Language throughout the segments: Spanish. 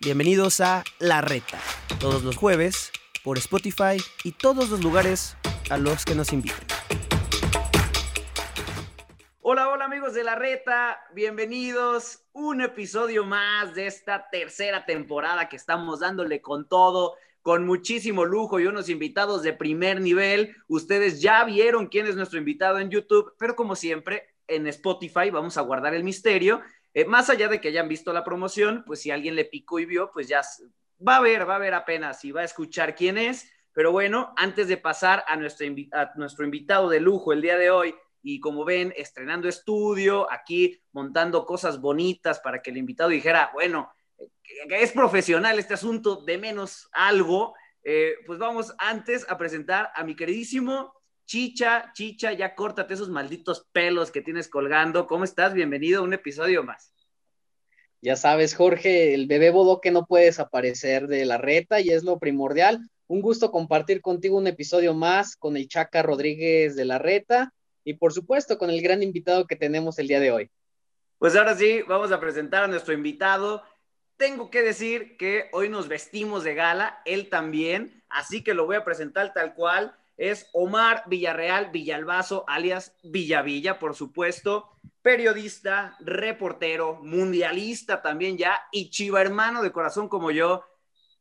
Bienvenidos a La Reta, todos los jueves, por Spotify y todos los lugares a los que nos inviten. Hola, hola amigos de La Reta, bienvenidos. Un episodio más de esta tercera temporada que estamos dándole con todo, con muchísimo lujo y unos invitados de primer nivel. Ustedes ya vieron quién es nuestro invitado en YouTube, pero como siempre, en Spotify vamos a guardar el misterio eh, más allá de que hayan visto la promoción, pues si alguien le picó y vio, pues ya va a ver, va a ver apenas y va a escuchar quién es. Pero bueno, antes de pasar a nuestro, nuestro invitado de lujo el día de hoy, y como ven, estrenando estudio, aquí montando cosas bonitas para que el invitado dijera, bueno, es profesional este asunto, de menos algo, eh, pues vamos antes a presentar a mi queridísimo Chicha, Chicha, ya córtate esos malditos pelos que tienes colgando. ¿Cómo estás? Bienvenido a un episodio más. Ya sabes, Jorge, el bebé que no puede desaparecer de la reta y es lo primordial. Un gusto compartir contigo un episodio más con el Chaca Rodríguez de la reta y por supuesto con el gran invitado que tenemos el día de hoy. Pues ahora sí, vamos a presentar a nuestro invitado. Tengo que decir que hoy nos vestimos de gala, él también, así que lo voy a presentar tal cual es Omar Villarreal Villalbazo, alias Villavilla, por supuesto, periodista, reportero, mundialista también ya, y chiva hermano de corazón como yo.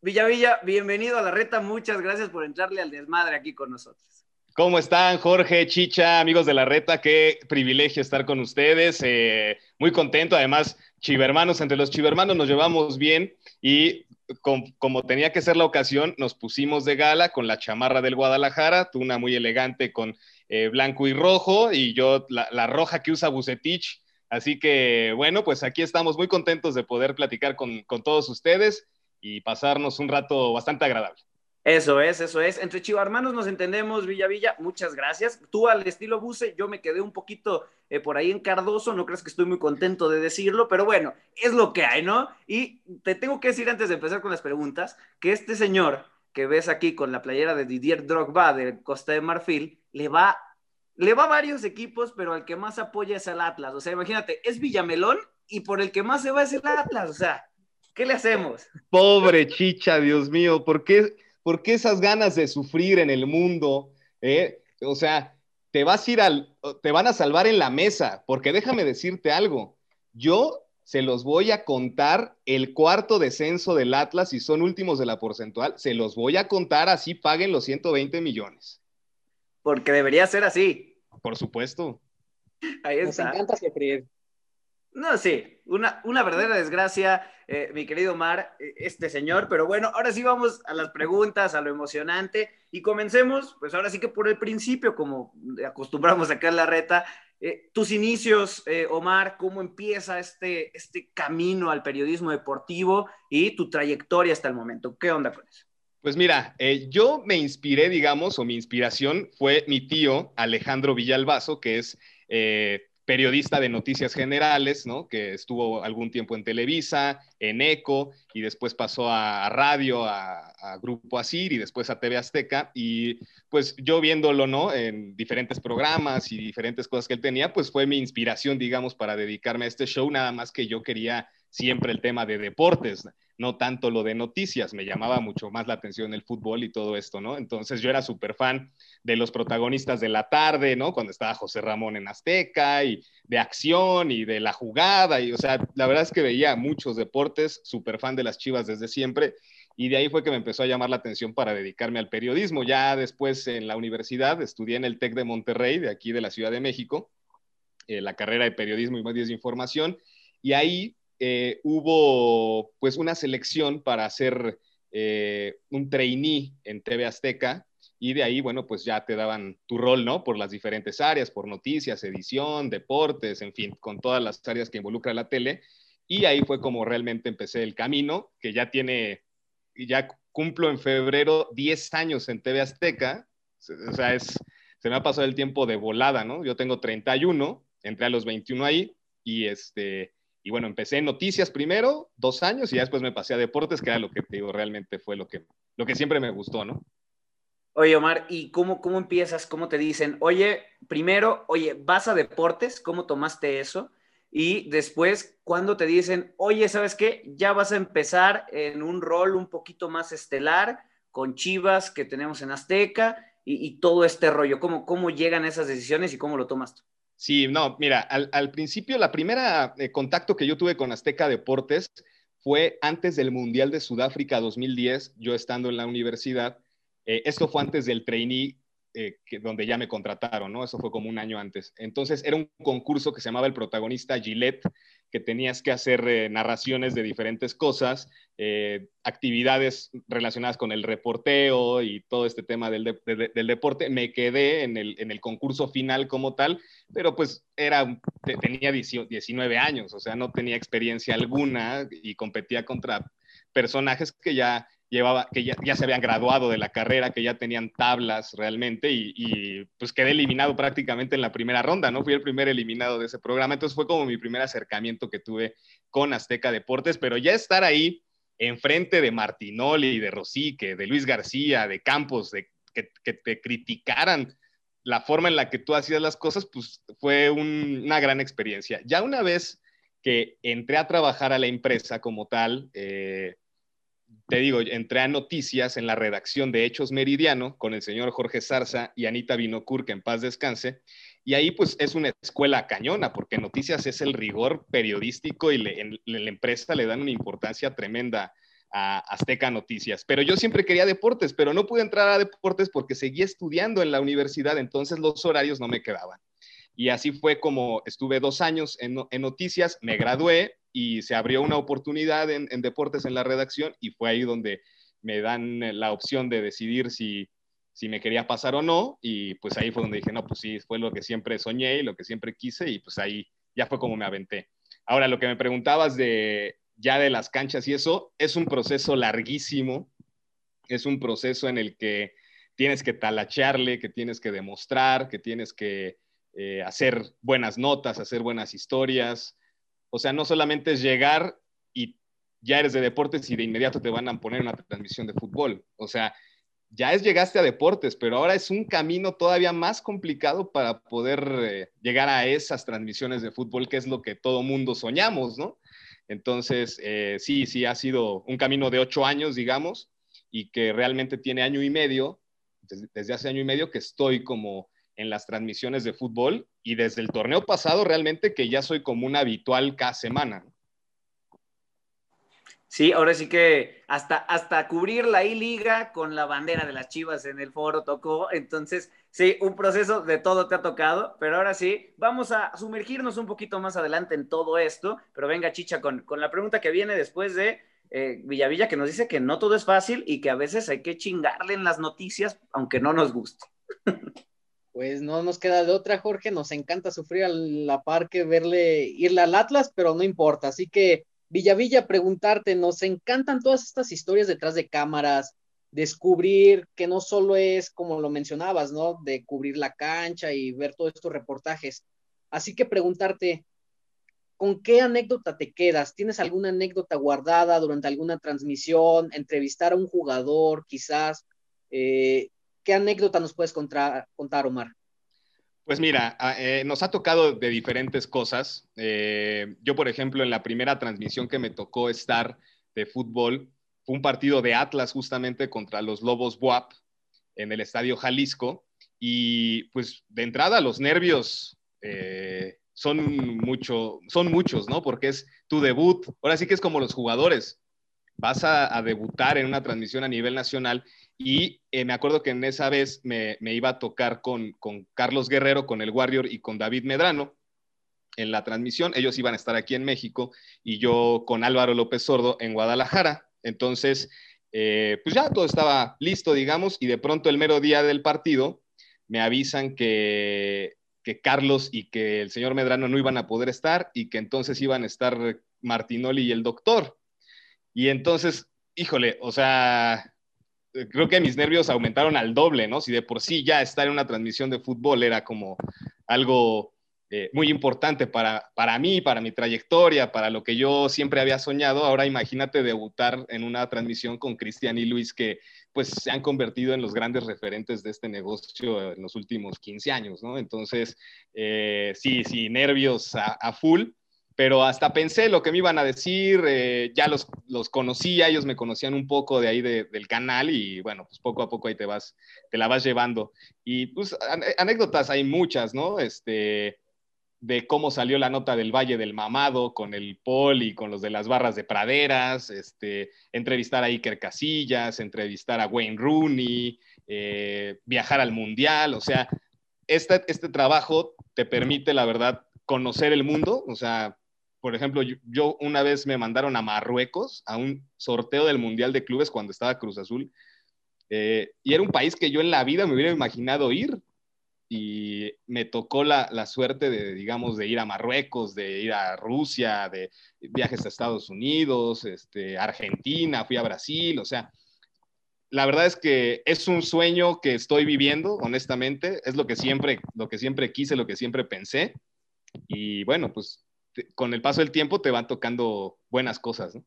Villavilla, bienvenido a la reta, muchas gracias por entrarle al desmadre aquí con nosotros. ¿Cómo están, Jorge, Chicha, amigos de la reta? Qué privilegio estar con ustedes. Eh, muy contento, además, chivermanos, entre los chivermanos nos llevamos bien y como tenía que ser la ocasión, nos pusimos de gala con la chamarra del Guadalajara, tú una muy elegante con eh, blanco y rojo, y yo la, roja que usa Bucetich. Así que, bueno, pues aquí estamos muy contentos de poder platicar con, con todos ustedes y pasarnos un rato bastante agradable. Eso es, eso es. Entre chivarmanos nos entendemos, Villa Villa. Muchas gracias. Tú al estilo Buce, yo me quedé un poquito eh, por ahí en Cardoso. No crees que estoy muy contento de decirlo, pero bueno, es lo que hay, ¿no? Y te tengo que decir antes de empezar con las preguntas que este señor que ves aquí con la playera de Didier Drogba de Costa de Marfil le va, le va a varios equipos, pero al que más apoya es el Atlas. O sea, imagínate, es Villamelón y por el que más se va es el Atlas. O sea, ¿qué le hacemos? Pobre chicha, Dios mío, ¿por qué? ¿Por qué esas ganas de sufrir en el mundo? Eh? O sea, te vas a ir al, te van a salvar en la mesa, porque déjame decirte algo. Yo se los voy a contar el cuarto descenso del Atlas y son últimos de la porcentual. Se los voy a contar así paguen los 120 millones. Porque debería ser así. Por supuesto. Ahí está. Nos encanta sufrir. No, sí, una, una verdadera desgracia, eh, mi querido Mar, eh, este señor. Pero bueno, ahora sí vamos a las preguntas, a lo emocionante. Y comencemos, pues ahora sí que por el principio, como acostumbramos acá en la reta. Eh, tus inicios, Omar, cómo empieza este, este camino al periodismo deportivo y tu trayectoria hasta el momento. ¿Qué onda con eso? Pues mira, yo me inspiré, digamos, o mi inspiración fue mi tío Alejandro Villalbazo, que es periodista de noticias generales, ¿no? Que estuvo algún tiempo en Televisa, en ECO, y después pasó a, radio, a, Grupo Asir, y después a TV Azteca. Y pues yo viéndolo, ¿no? En diferentes programas y diferentes cosas que él tenía, pues fue mi inspiración, digamos, para dedicarme a este show, nada más que yo quería siempre el tema de deportes no tanto lo de noticias, me llamaba mucho más la atención el fútbol y todo esto, ¿no? Entonces yo era súper fan de los protagonistas de la tarde, ¿no? Cuando estaba José Ramón en Azteca y de acción y de la jugada, y o sea, la verdad es que veía muchos deportes, súper fan de las Chivas desde siempre, y de ahí fue que me empezó a llamar la atención para dedicarme al periodismo. Ya después en la universidad estudié en el TEC de Monterrey, de aquí de la Ciudad de México, eh, la carrera de periodismo y medios de información, y ahí eh, hubo pues una selección para hacer eh, un trainee en TV Azteca y de ahí, bueno, pues ya te daban tu rol, ¿no? Por las diferentes áreas, por noticias, edición, deportes, en fin, con todas las áreas que involucra la tele. Y ahí fue como realmente empecé el camino, que ya tiene, ya cumplo en febrero 10 años en TV Azteca. O sea, es, se me ha pasado el tiempo de volada, ¿no? Yo tengo 31, entré a los 21 ahí y este... Y bueno, empecé en noticias primero, dos años, y ya después me pasé a deportes, que era lo que te digo, realmente fue lo que, lo que siempre me gustó, ¿no? Oye, Omar, ¿y cómo, cómo empiezas? ¿Cómo te dicen? Oye, primero, oye, ¿vas a deportes? ¿Cómo tomaste eso? Y después, cuando te dicen, oye, ¿sabes qué? Ya vas a empezar en un rol un poquito más estelar con Chivas que tenemos en Azteca y, todo este rollo. ¿Cómo, ¿Cómo llegan esas decisiones y cómo lo tomas tú? Sí, no, mira, al, principio, la primera eh, contacto que yo tuve con Azteca Deportes fue antes del Mundial de Sudáfrica 2010, yo estando en la universidad eh, esto fue antes del trainee eh, donde ya me contrataron, ¿no? Eso fue como un año antes. Entonces era un concurso que se llamaba El protagonista Gillette, que tenías que hacer eh, narraciones de diferentes cosas, actividades relacionadas con el reporteo y todo este tema del, deporte. Me quedé en el, en el, concurso final como tal, pero pues era, tenía 19 años, o sea, no tenía experiencia alguna y competía contra personajes que ya llevaba, que ya, se habían graduado de la carrera, que ya tenían tablas realmente y, pues quedé eliminado prácticamente en la primera ronda, ¿no? Fui el primer eliminado de ese programa, entonces fue como mi primer acercamiento que tuve con Azteca Deportes, pero ya estar ahí enfrente de Martinoli, de Rosique, de Luis García, de Campos, de que, te criticaran la forma en la que tú hacías las cosas, pues fue una gran experiencia. Ya una vez que entré a trabajar a la empresa como tal, eh, te digo, entré a noticias en la redacción de Hechos Meridiano con el señor Jorge Zarza y Anita Binocur, que en paz descanse. Y ahí pues es una escuela cañona, porque noticias es el rigor periodístico y en, la empresa le dan una importancia tremenda a Azteca Noticias. Pero yo siempre quería deportes, pero no pude entrar a deportes porque seguía estudiando en la universidad, entonces los horarios no me quedaban. Y así fue como estuve dos años en, en noticias, me gradué, y se abrió una oportunidad en, deportes en la redacción y fue ahí donde me dan la opción de decidir si, si me quería pasar o no y pues ahí fue donde dije, no, pues sí, fue lo que siempre soñé y lo que siempre quise y pues ahí ya fue como me aventé. Ahora, lo que me preguntabas de ya de las canchas y eso, es un proceso larguísimo, es un proceso en el que tienes que talachearle, que tienes que demostrar, que tienes que eh, hacer buenas notas, hacer buenas historias, o sea, no solamente es llegar y ya eres de deportes y de inmediato te van a poner una transmisión de fútbol. O sea, ya es llegaste a deportes, pero ahora es un camino todavía más complicado para poder eh, llegar a esas transmisiones de fútbol, que es lo que todo mundo soñamos, ¿no? Entonces, eh, sí, sí, ha sido un camino de ocho años, digamos, y que realmente tiene año y medio, desde hace año y medio que estoy como en las transmisiones de fútbol y desde el torneo pasado realmente que ya soy como un habitual cada semana. Sí, ahora sí que hasta, hasta cubrir la I-Liga con la bandera de las Chivas en el foro tocó. Entonces, sí, un proceso de todo te ha tocado, pero ahora sí, vamos a sumergirnos un poquito más adelante en todo esto. Pero venga, Chicha, con, con la pregunta que viene después de eh, Villavilla, que nos dice que no todo es fácil y que a veces hay que chingarle en las noticias, aunque no nos guste. pues no nos queda de otra, Jorge. Nos encanta sufrir a la par que verle, irle al Atlas, pero no importa. Así que, Villavilla, preguntarte, nos encantan todas estas historias detrás de cámaras, descubrir que no solo es, como lo mencionabas, ¿no? De cubrir la cancha y ver todos estos reportajes. Así que preguntarte, ¿con qué anécdota te quedas? ¿Tienes alguna anécdota guardada durante alguna transmisión? ¿Entrevistar a un jugador, quizás? Eh, ¿Qué anécdota nos puedes contar, Omar? Pues mira, eh, nos ha tocado de diferentes cosas. Eh, yo, por ejemplo, en la primera transmisión que me tocó estar de fútbol, fue un partido de Atlas justamente contra los Lobos Buap en el Estadio Jalisco. Y pues de entrada los nervios eh, son, mucho, son muchos, ¿no? Porque es tu debut. Ahora sí que es como los jugadores. Vas a debutar en una transmisión a nivel nacional y eh, me acuerdo que en esa vez me, iba a tocar con, Carlos Guerrero, con el Warrior y con David Medrano en la transmisión. Ellos iban a estar aquí en México y yo con Álvaro López Sordo en Guadalajara. Entonces, eh, pues ya todo estaba listo, digamos, y de pronto el mero día del partido me avisan que, que Carlos y que el señor Medrano no iban a poder estar y que entonces iban a estar Martinoli y el doctor. Y entonces, híjole, o sea, creo que mis nervios aumentaron al doble, ¿no? Si de por sí ya estar en una transmisión de fútbol era como algo eh, muy importante para, para mí, para mi trayectoria, para lo que yo siempre había soñado. Ahora imagínate debutar en una transmisión con Cristian y Luis, que pues se han convertido en los grandes referentes de este negocio en los últimos 15 años, ¿no? Entonces, eh, sí, sí, nervios a, full, pero hasta pensé lo que me iban a decir, eh, ya los, los conocía, ellos me conocían un poco de ahí del canal y bueno, pues poco a poco ahí te vas, te la vas llevando. Y pues anécdotas hay muchas, ¿no? Este, de cómo salió la nota del Valle del Mamado con el Paul y con los de las barras de praderas, este, entrevistar a Iker Casillas, entrevistar a Wayne Rooney, eh, viajar al Mundial, o sea, este, este trabajo te permite, la verdad, conocer el mundo, o sea, por ejemplo, yo, una vez me mandaron a Marruecos a un sorteo del Mundial de Clubes cuando estaba Cruz Azul, eh, y era un país que yo en la vida me hubiera imaginado ir, y me tocó la, la, suerte de, digamos, de ir a Marruecos, de ir a Rusia, de viajes a Estados Unidos, este, Argentina, fui a Brasil, o sea, la verdad es que es un sueño que estoy viviendo, honestamente, es lo que siempre, lo que siempre quise, lo que siempre pensé, y bueno, pues con el paso del tiempo te van tocando buenas cosas, ¿no?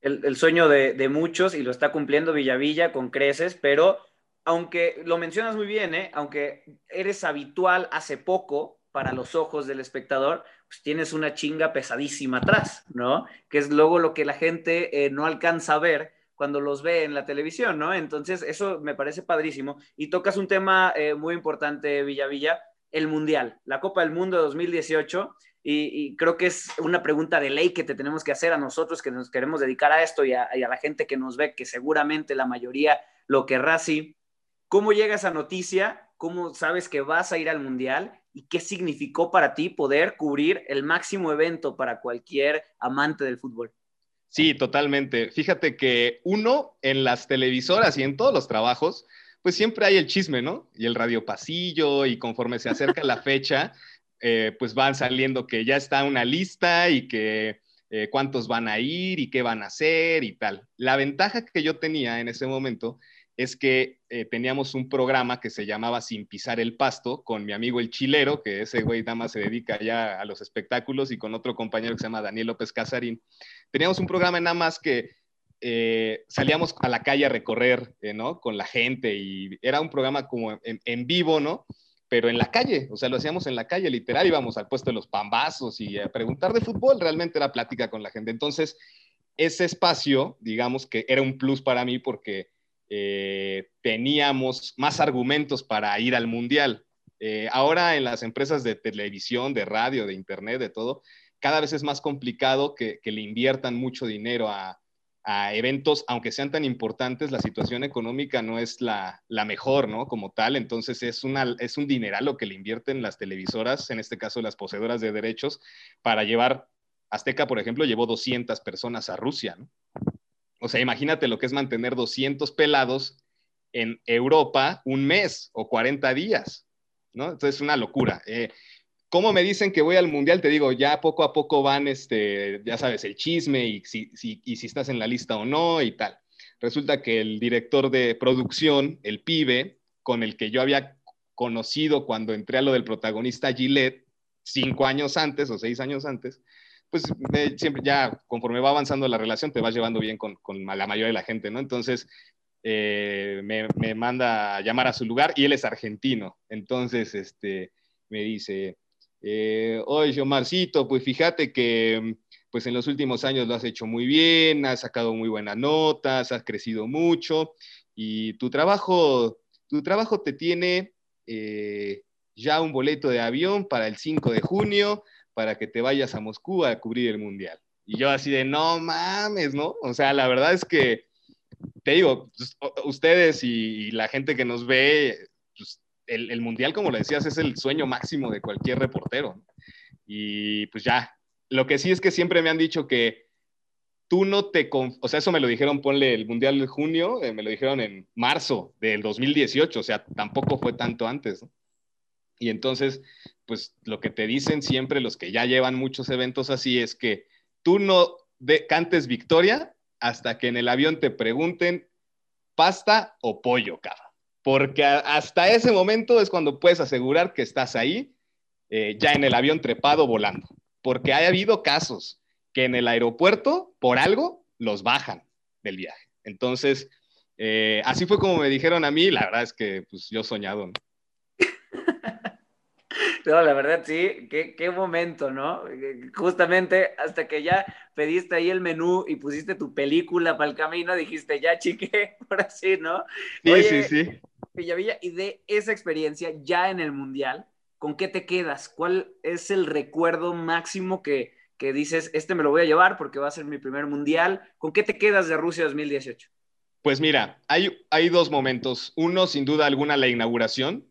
El, sueño de, de muchos y lo está cumpliendo Villavilla con creces, pero aunque lo mencionas muy bien, ¿eh? aunque eres habitual hace poco para los ojos del espectador, pues tienes una chinga pesadísima atrás, ¿no? Que es luego lo que la gente eh, no alcanza a ver cuando los ve en la televisión, ¿no? Entonces, eso me parece padrísimo. Y tocas un tema eh, muy importante, Villavilla, el Mundial, la Copa del Mundo de 2018. Y, creo que es una pregunta de ley que te tenemos que hacer a nosotros que nos queremos dedicar a esto y a, y a la gente que nos ve, que seguramente la mayoría lo querrá así. ¿Cómo llega esa noticia? ¿Cómo sabes que vas a ir al Mundial? ¿Y qué significó para ti poder cubrir el máximo evento para cualquier amante del fútbol? Sí, totalmente. Fíjate que uno en las televisoras y en todos los trabajos, pues siempre hay el chisme, ¿no? Y el radio pasillo y conforme se acerca la fecha, eh, pues van saliendo que ya está una lista y que eh, cuántos van a ir y qué van a hacer y tal. La ventaja que yo tenía en ese momento es que eh, teníamos un programa que se llamaba Sin pisar el pasto con mi amigo el chilero, que ese güey nada más se dedica ya a los espectáculos, y con otro compañero que se llama Daniel López Casarín. Teníamos un programa nada más que salíamos a la calle a recorrer, ¿no? Con la gente y era un programa como en, vivo, ¿no? Pero en la calle, o sea, lo hacíamos en la calle, literal, íbamos al puesto de los pambazos y a preguntar de fútbol, realmente era plática con la gente. Entonces, ese espacio, digamos que era un plus para mí porque eh, teníamos más argumentos para ir al mundial. Eh, ahora en las empresas de televisión, de radio, de internet, de todo, cada vez es más complicado que, le inviertan mucho dinero a, eventos, aunque sean tan importantes, la situación económica no es la, mejor, ¿no? Como tal, entonces es, una, es un dineral lo que le invierten las televisoras, en este caso las poseedoras de derechos, para llevar, Azteca, por ejemplo, llevó 200 personas a Rusia, ¿no? O sea, imagínate lo que es mantener 200 pelados en Europa un mes o 40 días, ¿no? Entonces es una locura. Eh, ¿Cómo me dicen que voy al mundial? Te digo, ya poco a poco van, este, ya sabes, el chisme y si, y si estás en la lista o no y tal. Resulta que el director de producción, el pibe, con el que yo había conocido cuando entré a lo del protagonista Gillette, cinco años antes o seis años antes, pues siempre ya conforme va avanzando la relación te vas llevando bien con, con la mayoría de la gente, ¿no? Entonces eh, me, me, manda a llamar a su lugar y él es argentino. Entonces este, me dice, eh, oye, Omarcito, pues fíjate que pues en los últimos años lo has hecho muy bien, has sacado muy buenas notas, has crecido mucho y tu trabajo, tu trabajo te tiene eh, ya un boleto de avión para el 5 de junio para que te vayas a Moscú a cubrir el Mundial. Y yo así de, no mames, ¿no? O sea, la verdad es que, te digo, pues, ustedes y, la gente que nos ve, el, Mundial, como lo decías, es el sueño máximo de cualquier reportero. Y pues ya, lo que sí es que siempre me han dicho que tú no te, o sea, eso me lo dijeron, ponle el Mundial de junio, eh, me lo dijeron en marzo del 2018, o sea, tampoco fue tanto antes. ¿no? Y entonces, pues lo que te dicen siempre los que ya llevan muchos eventos así es que tú no cantes victoria hasta que en el avión te pregunten pasta o pollo, cabrón. Porque hasta ese momento es cuando puedes asegurar que estás ahí, eh, ya en el avión trepado volando. Porque ha habido casos que en el aeropuerto, por algo, los bajan del viaje. Entonces, eh, así fue como me dijeron a mí, la verdad es que pues yo soñado. No, la verdad sí, qué, qué, momento, ¿no? Justamente hasta que ya pediste ahí el menú y pusiste tu película para el camino, dijiste, ya chique, por así, ¿no? Sí, sí, sí. Villavilla, y de esa experiencia ya en el Mundial, ¿con qué te quedas? ¿Cuál es el recuerdo máximo que, que dices, este me lo voy a llevar porque va a ser mi primer Mundial? ¿Con qué te quedas de Rusia 2018? Pues mira, hay, hay dos momentos. Uno, sin duda alguna, la inauguración,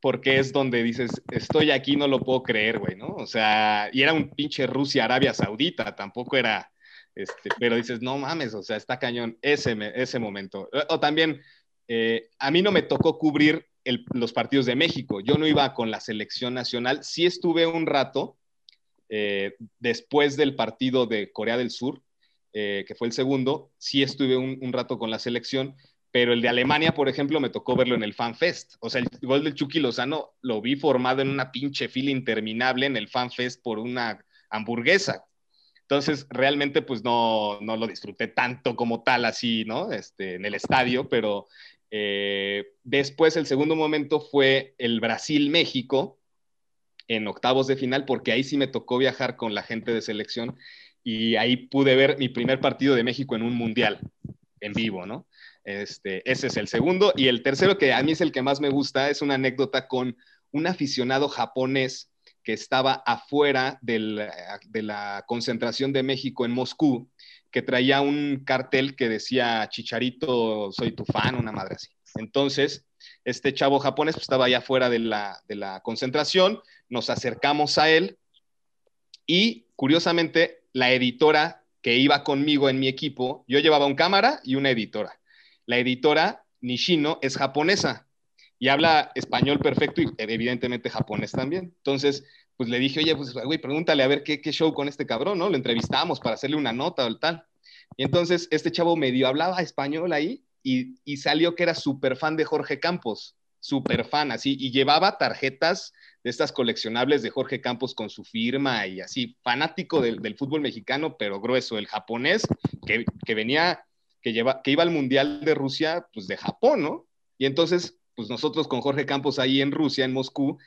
porque es donde dices, estoy aquí, no lo puedo creer, güey, ¿no? O sea, y era un pinche Rusia, Arabia Saudita, tampoco era, este, pero dices, no mames, o sea, está cañón ese, ese momento. O también, eh, a mí no me tocó cubrir los partidos de México, yo no iba con la selección nacional, sí estuve un rato eh, después del partido de Corea del Sur, eh, que fue el segundo, sí estuve un rato con la selección, pero el de Alemania, por ejemplo, me tocó verlo en el FanFest. O sea, el gol del Chucky Lozano lo vi formado en una pinche fila interminable en el FanFest por una hamburguesa. Entonces, realmente, pues no, no lo disfruté tanto como tal así, ¿no? Este, en el estadio, pero eh, después el segundo momento fue el Brasil-México en octavos de final, porque ahí sí me tocó viajar con la gente de selección y ahí pude ver mi primer partido de México en un mundial en vivo, ¿no? Este, ese es el segundo. Y el tercero, que a mí es el que más me gusta, es una anécdota con un aficionado japonés que estaba afuera de la concentración de México en Moscú, que traía un cartel que decía, Chicharito, soy tu fan, una madre así. Entonces, este chavo japonés pues, estaba allá afuera de la, de la concentración, nos acercamos a él y curiosamente la editora que iba conmigo en mi equipo, yo llevaba un cámara y una editora la editora Nishino es japonesa y habla español perfecto y evidentemente japonés también. Entonces, pues le dije, oye, pues, güey, pregúntale a ver qué, show con este cabrón, ¿no? Lo entrevistamos para hacerle una nota o tal. Y entonces este chavo medio hablaba español ahí y, y salió que era súper fan de Jorge Campos, súper fan, así, y llevaba tarjetas de estas coleccionables de Jorge Campos con su firma y así, fanático del, del fútbol mexicano, pero grueso, el japonés, que, que venía que, lleva, que iba al Mundial de Rusia, pues de Japón, ¿no? Y entonces, pues nosotros con Jorge Campos ahí en Rusia, en Moscú,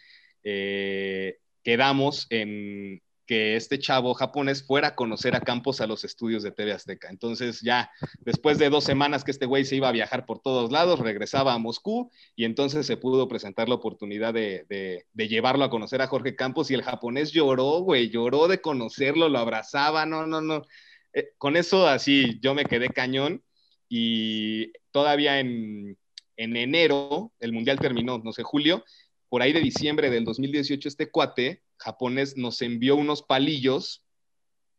eh, quedamos en que este chavo japonés fuera a conocer a Campos a los estudios de TV Azteca. Entonces ya después de dos semanas que este güey se iba a viajar por todos lados, regresaba a Moscú y entonces se pudo presentar la oportunidad de, de, de llevarlo a conocer a Jorge Campos y el japonés lloró, güey, lloró de conocerlo, lo abrazaba, no, no, no. Eh, con eso así yo me quedé cañón y todavía en, enero, el Mundial terminó, no sé, julio, por ahí de diciembre del 2018, este cuate japonés nos envió unos palillos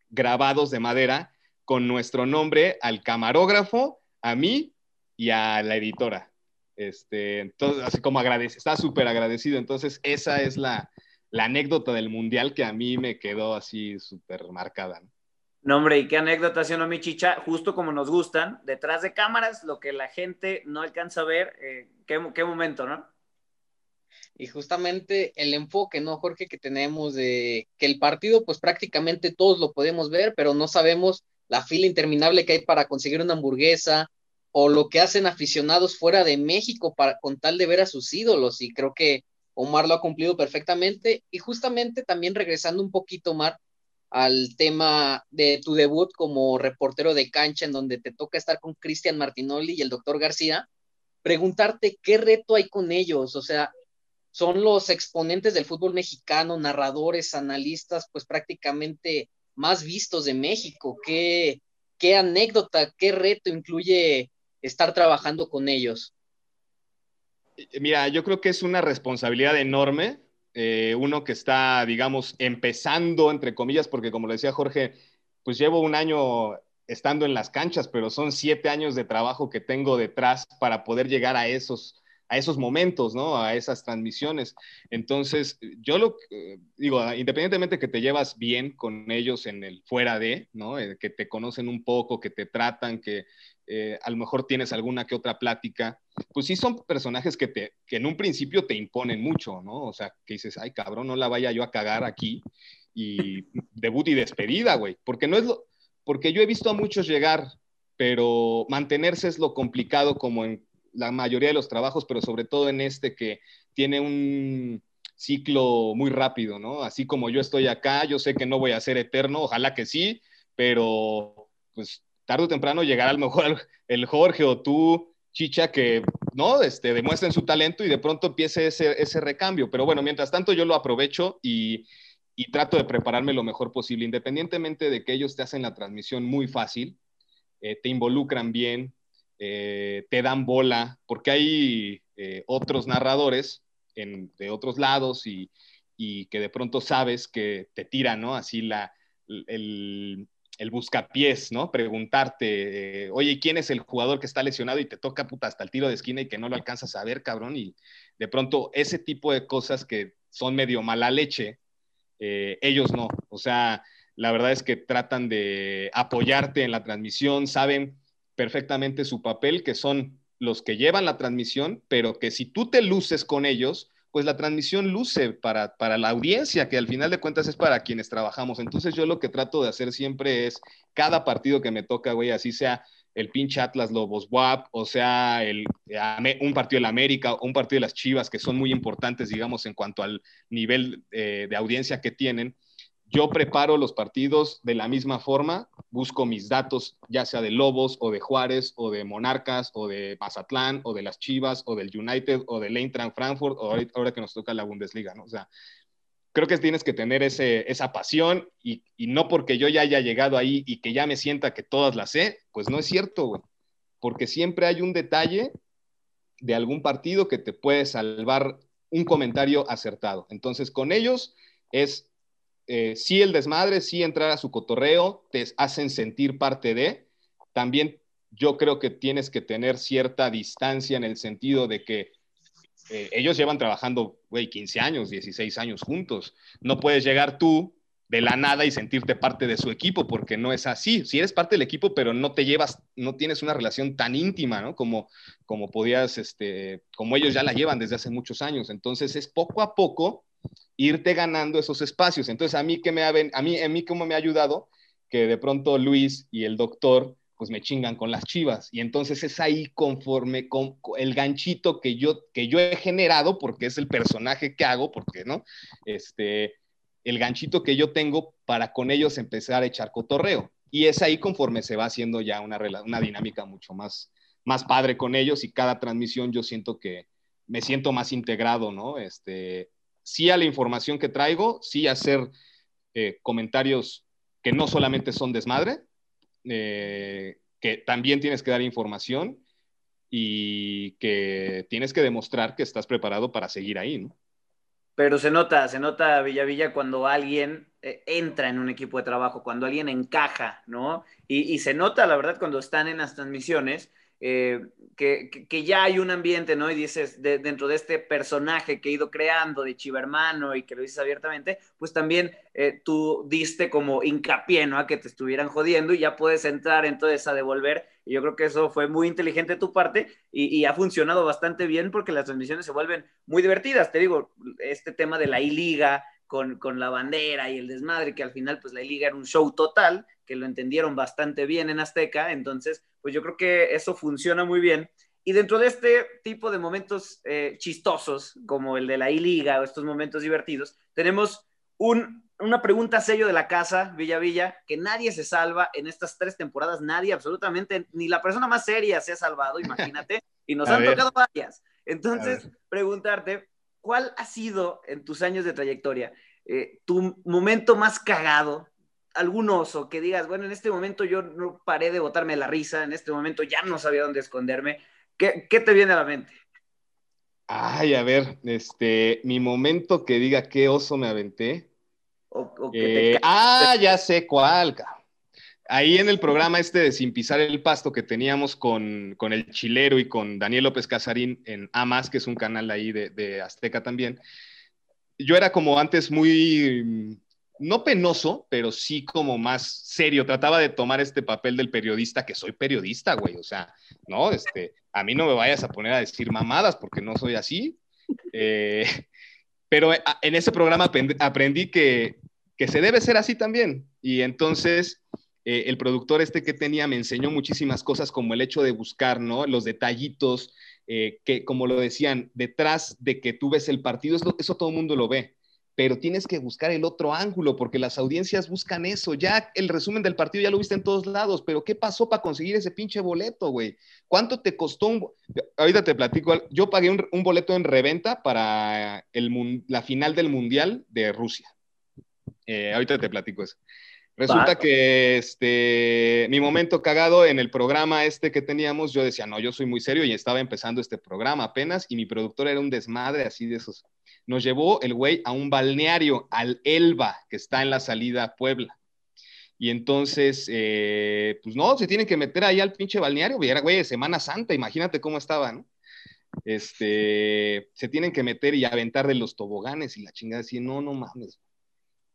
grabados de madera con nuestro nombre al camarógrafo, a mí y a la editora. Este, entonces, así como agradece, está súper agradecido. Entonces, esa es la, la, anécdota del mundial que a mí me quedó así súper marcada. ¿no? No, hombre, y qué anécdota haciendo mi chicha, justo como nos gustan, detrás de cámaras, lo que la gente no alcanza a ver, eh, qué, qué, momento, ¿no? Y justamente el enfoque, ¿no, Jorge, que tenemos de que el partido, pues prácticamente todos lo podemos ver, pero no sabemos la fila interminable que hay para conseguir una hamburguesa o lo que hacen aficionados fuera de México para, con tal de ver a sus ídolos. Y creo que Omar lo ha cumplido perfectamente. Y justamente también regresando un poquito, Omar, al tema de tu debut como reportero de cancha, en donde te toca estar con Cristian Martinoli y el doctor García, preguntarte qué reto hay con ellos, o sea, son los exponentes del fútbol mexicano, narradores, analistas, pues prácticamente más vistos de México. ¿Qué, qué anécdota, qué reto incluye estar trabajando con ellos? Mira, yo creo que es una responsabilidad enorme eh, uno que está, digamos, empezando, entre comillas, porque como le decía Jorge, pues llevo un año estando en las canchas, pero son siete años de trabajo que tengo detrás para poder llegar a esos, a esos momentos, ¿no? A esas transmisiones. Entonces, yo lo digo, independientemente que te llevas bien con ellos en el fuera de, ¿no? Eh, que te conocen un poco, que te tratan, que, eh, a lo mejor tienes alguna que otra plática, pues sí son personajes que, te, que en un principio te imponen mucho, ¿no? O sea, que dices, ay cabrón, no la vaya yo a cagar aquí y debut y despedida, güey, porque no es lo, porque yo he visto a muchos llegar, pero mantenerse es lo complicado como en la mayoría de los trabajos, pero sobre todo en este que tiene un ciclo muy rápido, ¿no? Así como yo estoy acá, yo sé que no voy a ser eterno, ojalá que sí, pero pues tarde o temprano llegará a lo mejor el Jorge o tú, Chicha, que no este, demuestren su talento y de pronto empiece ese, ese recambio. Pero bueno, mientras tanto yo lo aprovecho y, y trato de prepararme lo mejor posible, independientemente de que ellos te hacen la transmisión muy fácil, eh, te involucran bien, eh, te dan bola, porque hay eh, otros narradores de otros lados y, y, que de pronto sabes que te tiran, ¿no? Así la, el, el buscapiés, ¿no? Preguntarte, oye, ¿quién es el jugador que está lesionado y te toca puta hasta el tiro de esquina y que no lo alcanzas a ver, cabrón? Y de pronto ese tipo de cosas que son medio mala leche, eh, ellos no. O sea, la verdad es que tratan de apoyarte en la transmisión, saben perfectamente su papel, que son los que llevan la transmisión, pero que si tú te luces con ellos, pues la transmisión luce para, para la audiencia, que al final de cuentas es para quienes trabajamos. Entonces yo lo que trato de hacer siempre es, cada partido que me toca, güey, así sea el pinche Atlas Lobos WAP, o sea, el, un partido de la América, un partido de las Chivas, que son muy importantes, digamos, en cuanto al nivel eh, de audiencia que tienen. Yo preparo los partidos de la misma forma, busco mis datos, ya sea de Lobos o de Juárez o de Monarcas o de Mazatlán o de las Chivas o del United o del Eintracht Frankfurt o ahora que nos toca la Bundesliga, ¿no? O sea, creo que tienes que tener ese, esa pasión y, no porque yo ya haya llegado ahí y que ya me sienta que todas las sé, pues no es cierto, güey. Porque siempre hay un detalle de algún partido que te puede salvar un comentario acertado. Entonces, con ellos es eh, sí el desmadre, sí entrar a su cotorreo, te hacen sentir parte de. También yo creo que tienes que tener cierta distancia en el sentido de que eh, ellos llevan trabajando, güey, 15 años, 16 años juntos. No puedes llegar tú de la nada y sentirte parte de su equipo, porque no es así. Si eres parte del equipo, pero no te llevas, no tienes una relación tan íntima, ¿no? Como, como podías, este, como ellos ya la llevan desde hace muchos años. Entonces es poco a poco irte ganando esos espacios. Entonces a mí que me ha, a mí, a mí cómo me ha ayudado que de pronto Luis y el doctor pues me chingan con las chivas. Y entonces es ahí conforme con el ganchito que yo, que yo he generado, porque es el personaje que hago, porque, ¿no? Este, el ganchito que yo tengo para con ellos empezar a echar cotorreo. Y es ahí conforme se va haciendo ya una, una dinámica mucho más, más padre con ellos y cada transmisión yo siento que me siento más integrado, ¿no? Este, sí a la información que traigo, sí hacer eh, comentarios que no solamente son desmadre, eh, que también tienes que dar información y que tienes que demostrar que estás preparado para seguir ahí, ¿no? Pero se nota, se nota Villa Villa cuando alguien eh, entra en un equipo de trabajo, cuando alguien encaja, ¿no? Y, se nota, la verdad, cuando están en las transmisiones, eh, que, ya hay un ambiente, ¿no? Y dices, dentro de este personaje que he ido creando de Chivermano y que lo dices abiertamente, pues también eh, tú diste como hincapié, ¿no? A que te estuvieran jodiendo y ya puedes entrar entonces a devolver. Y yo creo que eso fue muy inteligente de tu parte y, ha funcionado bastante bien porque las transmisiones se vuelven muy divertidas. Te digo, este tema de la I-Liga, con, con, la bandera y el desmadre, que al final pues la liga era un show total, que lo entendieron bastante bien en Azteca, entonces pues yo creo que eso funciona muy bien. Y dentro de este tipo de momentos eh, chistosos, como el de la I-Liga o estos momentos divertidos, tenemos un, una pregunta sello de la casa, Villa Villa, que nadie se salva en estas tres temporadas, nadie, absolutamente, ni la persona más seria se ha salvado, imagínate, y nos han tocado varias. Entonces, preguntarte, ¿cuál ha sido en tus años de trayectoria eh, tu momento más cagado? Algún oso que digas, bueno, en este momento yo no paré de botarme la risa, en este momento ya no sabía dónde esconderme. ¿Qué, qué te viene a la mente? Ay, a ver, este, mi momento que diga qué oso me aventé. Eh, ah, ya sé cuál, ahí en el programa este de Sin Pisar el Pasto que teníamos con, el Chilero y con Daniel López Casarín en Amas, que es un canal ahí de, Azteca también, yo era como antes muy no penoso, pero sí como más serio. Trataba de tomar este papel del periodista, que soy periodista, güey. O sea, no, este, a mí no me vayas a poner a decir mamadas porque no soy así. Eh, pero eh, en ese programa aprendí que, se debe ser así también. Y entonces eh, el productor este que tenía me enseñó muchísimas cosas como el hecho de buscar, ¿no? Los detallitos, que como lo decían, detrás de que tú ves el partido, eso todo el mundo lo ve pero tienes que buscar el otro ángulo porque las audiencias buscan eso. Ya el resumen del partido ya lo viste en todos lados, pero ¿qué pasó para conseguir ese pinche boleto, güey? ¿Cuánto te costó un... Ahorita te platico, yo pagué un, boleto en reventa para el, la final del Mundial de Rusia. Eh, ahorita te platico eso. Resulta que este, mi momento cagado en el programa este que teníamos, yo decía, no, yo soy muy serio y estaba empezando este programa apenas y mi productor era un desmadre así de esos nos llevó el güey a un balneario, al Elba, que está en la salida a Puebla. Y entonces, eh, pues no, se tienen que meter ahí al pinche balneario, güey, era güey de Semana Santa, imagínate cómo estaba, ¿no? Este, se tienen que meter y aventar de los toboganes y la chingada así, no, no mames.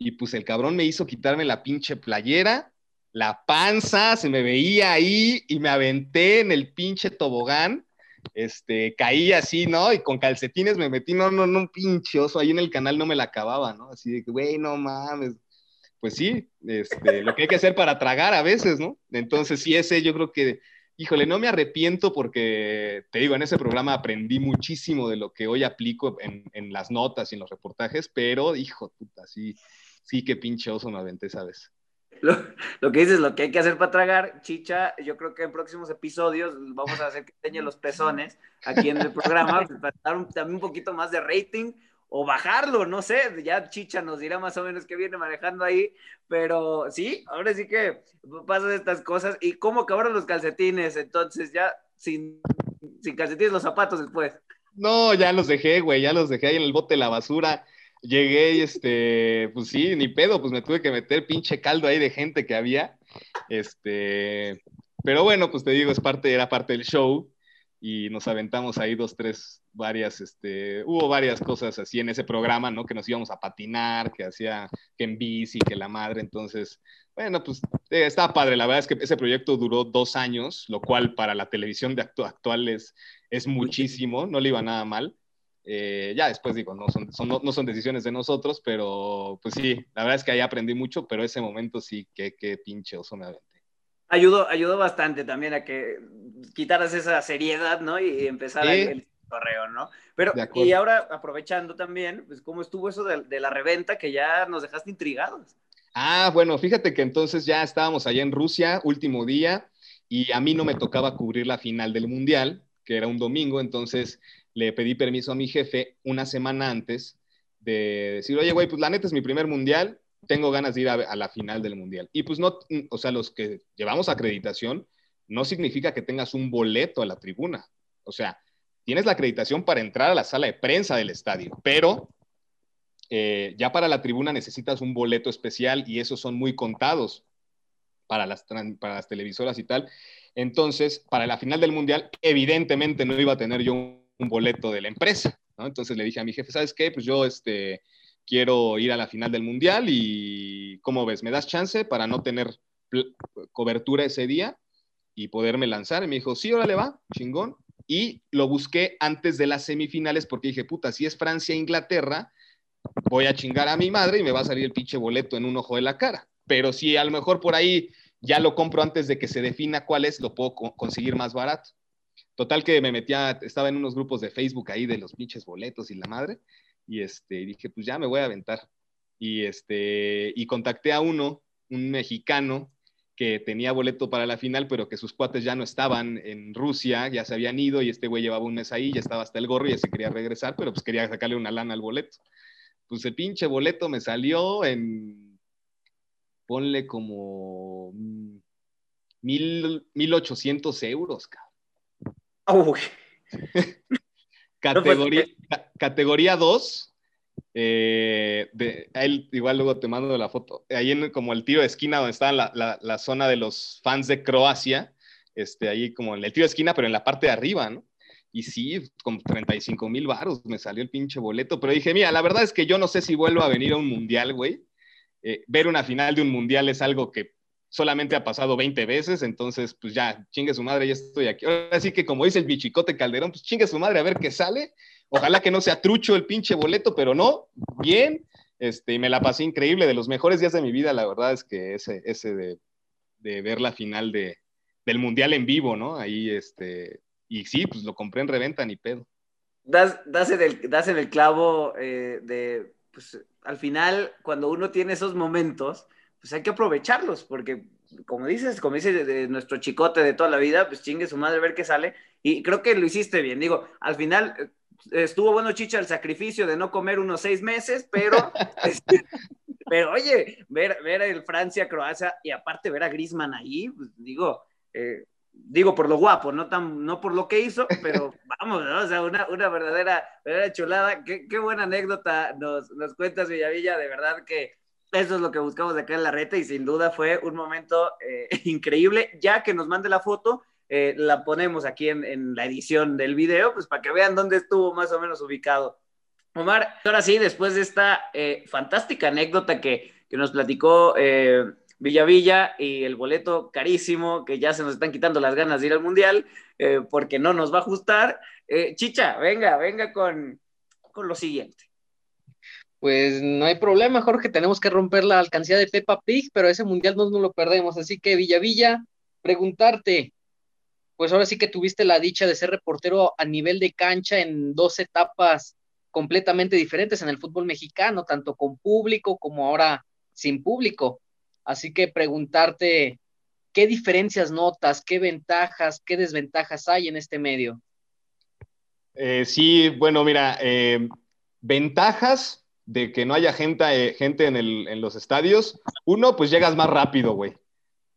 Y pues el cabrón me hizo quitarme la pinche playera, la panza, se me veía ahí y me aventé en el pinche tobogán este, caí así, ¿no? Y con calcetines me metí, no, no, no, un pinche oso, ahí en el canal no me la acababa, ¿no? Así de que, güey, no mames. Pues sí, este, lo que hay que hacer para tragar a veces, ¿no? Entonces, sí, ese yo creo que, híjole, no me arrepiento porque, te digo, en ese programa aprendí muchísimo de lo que hoy aplico en, en las notas y en los reportajes, pero, hijo, puta, sí, sí, qué pinche oso me aventé esa vez lo, que dices, lo que hay que hacer para tragar, Chicha, yo creo que en próximos episodios vamos a hacer que enseñe los pezones aquí en el programa para dar también un poquito más de rating o bajarlo, no sé, ya Chicha nos dirá más o menos qué viene manejando ahí, pero sí, ahora sí que pasan estas cosas y cómo acabaron los calcetines, entonces ya sin, sin calcetines los zapatos después. No, ya los dejé, güey, ya los dejé ahí en el bote de la basura llegué y este, pues sí, ni pedo, pues me tuve que meter pinche caldo ahí de gente que había. Este, pero bueno, pues te digo, es parte, era parte del show y nos aventamos ahí dos, tres, varias, este, hubo varias cosas así en ese programa, ¿no? Que nos íbamos a patinar, que hacía, que en bici, que la madre, entonces, bueno, pues eh, estaba padre, la verdad es que ese proyecto duró dos años, lo cual para la televisión de actual es, es muchísimo, no le iba nada mal. Eh, ya después digo, no son, no, son decisiones de nosotros, pero pues sí, la verdad es que ahí aprendí mucho, pero ese momento sí, que qué pinche oso me aventé. Ayudó, ayudó bastante también a que quitaras esa seriedad, ¿no? Y empezar el correo, ¿no? Pero, y ahora aprovechando también, pues, ¿cómo estuvo eso de, de, la reventa que ya nos dejaste intrigados? Ah, bueno, fíjate que entonces ya estábamos allá en Rusia, último día, y a mí no me tocaba cubrir la final del Mundial, que era un domingo, entonces le pedí permiso a mi jefe una semana antes de decir, oye, güey, pues la neta es mi primer mundial, tengo ganas de ir a, la final del mundial. Y pues no, o sea, los que llevamos acreditación, no significa que tengas un boleto a la tribuna. O sea, tienes la acreditación para entrar a la sala de prensa del estadio, pero eh, ya para la tribuna necesitas un boleto especial y esos son muy contados para las, para las televisoras y tal. Entonces, para la final del mundial, evidentemente no iba a tener yo un un boleto de la empresa, ¿no? Entonces le dije a mi jefe, ¿sabes qué? Pues yo este, quiero ir a la final del mundial y, ¿cómo ves? ¿Me das chance para no tener cobertura ese día y poderme lanzar? Y me dijo, sí, órale va, chingón. Y lo busqué antes de las semifinales porque dije, puta, si es Francia-Inglaterra, voy a chingar a mi madre y me va a salir el pinche boleto en un ojo de la cara. Pero si a lo mejor por ahí ya lo compro antes de que se defina cuál es, lo puedo conseguir más barato. Total que me metía, estaba en unos grupos de Facebook ahí de los pinches boletos y la madre, y este, dije, pues ya me voy a aventar. Y, este, y contacté a uno, un mexicano, que tenía boleto para la final, pero que sus cuates ya no estaban en Rusia, ya se habían ido y este güey llevaba un mes ahí, ya estaba hasta el gorro y ya se quería regresar, pero pues quería sacarle una lana al boleto. Pues el pinche boleto me salió en, ponle como mil, mil ochocientos euros, cabrón. categoría, categoría 2. Eh, de, él igual luego te mando la foto. Ahí en como el tiro de esquina donde está la, la, zona de los fans de Croacia, este, ahí como en el tiro de esquina, pero en la parte de arriba, ¿no? Y sí, con 35 mil baros me salió el pinche boleto, pero dije, mira, la verdad es que yo no sé si vuelvo a venir a un mundial, güey. eh, ver una final de un mundial es algo que solamente ha pasado 20 veces, entonces pues ya, chingue su madre, ya estoy aquí. Ahora sí que como dice el bichicote Calderón, pues chingue su madre a ver qué sale. Ojalá que no sea trucho el pinche boleto, pero no, bien. Este, y me la pasé increíble, de los mejores días de mi vida, la verdad es que ese, ese de, de ver la final de, del Mundial en vivo, ¿no? Ahí, este, y sí, pues lo compré en reventa, ni pedo. Das, das, en, el, das el clavo eh, de, pues al final, cuando uno tiene esos momentos, pues hay que aprovecharlos, porque como dices, como dice de, nuestro chicote de toda la vida, pues chingue su madre ver qué sale, y creo que lo hiciste bien, digo, al final eh, estuvo bueno Chicha el sacrificio de no comer unos seis meses, pero, este, pero oye, ver, ver el Francia-Croacia y aparte ver a Grisman ahí, pues digo, eh, digo por lo guapo, no, tan, no por lo que hizo, pero vamos, ¿no? o sea, una, una verdadera, verdadera chulada. Qué, qué, buena anécdota nos, nos cuentas, Villavilla, de verdad que eso es lo que buscamos acá en la reta y sin duda fue un momento eh, increíble. Ya que nos mande la foto, eh, la ponemos aquí en, en, la edición del video, pues para que vean dónde estuvo más o menos ubicado. Omar, ahora sí, después de esta eh, fantástica anécdota que, que nos platicó eh, Villa Villa y el boleto carísimo, que ya se nos están quitando las ganas de ir al Mundial, porque no nos va a ajustar. Chicha, venga, venga con, con, lo siguiente. Pues no hay problema, Jorge, tenemos que romper la alcancía de Peppa Pig, pero ese Mundial no nos lo perdemos. Así que Villa Villa, preguntarte, pues ahora sí que tuviste la dicha de ser reportero a nivel de cancha en dos etapas completamente diferentes en el fútbol mexicano, tanto con público como ahora sin público. Así que preguntarte, ¿qué diferencias notas, qué ventajas, qué desventajas hay en este medio? Eh, sí, bueno, mira, eh, ventajas de que no haya gente, eh, gente en, el, en, los estadios. Uno, pues llegas más rápido, güey.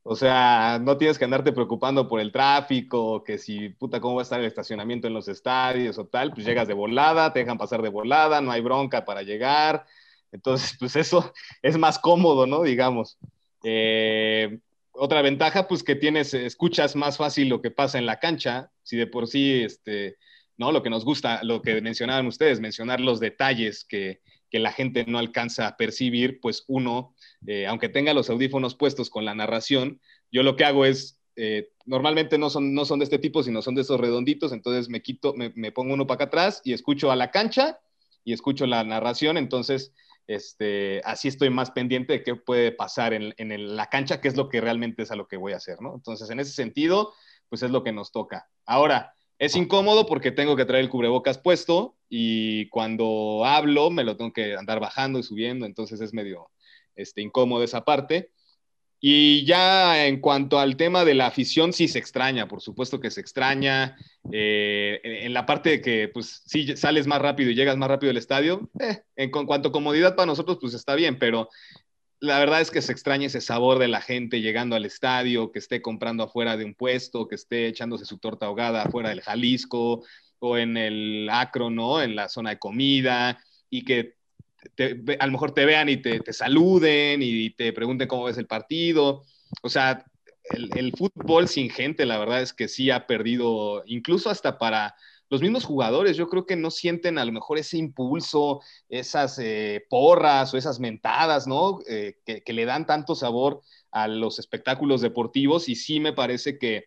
O sea, no tienes que andarte preocupando por el tráfico, que si, puta, cómo va a estar el estacionamiento en los estadios o tal, pues llegas de volada, te dejan pasar de volada, no hay bronca para llegar. Entonces, pues eso es más cómodo, ¿no? Digamos. Eh, otra ventaja, pues que tienes, escuchas más fácil lo que pasa en la cancha, si de por sí, este, ¿no? Lo que nos gusta, lo que mencionaban ustedes, mencionar los detalles que, que la gente no alcanza a percibir, pues uno, eh, aunque tenga los audífonos puestos con la narración, yo lo que hago es, eh, normalmente no son, no son de este tipo, sino son de esos redonditos, entonces me quito, me, pongo uno para acá atrás y escucho a la cancha y escucho la narración, entonces este, así estoy más pendiente de qué puede pasar en, en la cancha, que es lo que realmente es a lo que voy a hacer, ¿no? Entonces, en ese sentido, pues es lo que nos toca. Ahora, es incómodo porque tengo que traer el cubrebocas puesto y cuando hablo me lo tengo que andar bajando y subiendo, entonces es medio este, incómodo esa parte. Y ya en cuanto al tema de la afición, sí se extraña, por supuesto que se extraña. Eh, en la parte de que, pues, sí sales más rápido y llegas más rápido al estadio, eh, en cuanto a comodidad para nosotros, pues está bien, pero la verdad es que se extraña ese sabor de la gente llegando al estadio, que esté comprando afuera de un puesto, que esté echándose su torta ahogada afuera del Jalisco o en el Acro, ¿no? En la zona de comida y que te, a lo mejor te vean y te, saluden y te pregunten cómo ves el partido. O sea, el, fútbol sin gente, la verdad es que sí ha perdido, incluso hasta para los mismos jugadores, yo creo que no sienten a lo mejor ese impulso, esas eh, porras o esas mentadas, ¿no? Eh, que, le dan tanto sabor a los espectáculos deportivos y sí me parece que,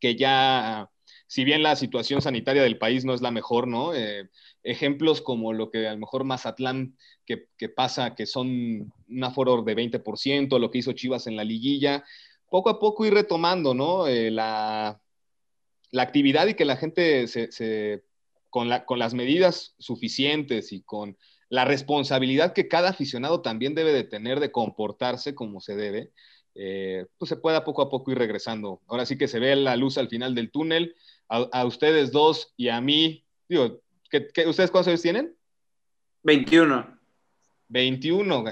que ya si bien la situación sanitaria del país no es la mejor, ¿no? Eh, ejemplos como lo que a lo mejor Mazatlán, que, que, pasa, que son un aforo de 20%, lo que hizo Chivas en la liguilla, poco a poco ir retomando, ¿no? La, la, actividad y que la gente se, se con, la, con, las medidas suficientes y con la responsabilidad que cada aficionado también debe de tener de comportarse como se debe, eh, pues se pueda poco a poco ir regresando. Ahora sí que se ve la luz al final del túnel a, a ustedes dos y a mí, digo, ¿qué, qué, ustedes cuántos años tienen? 21. 21,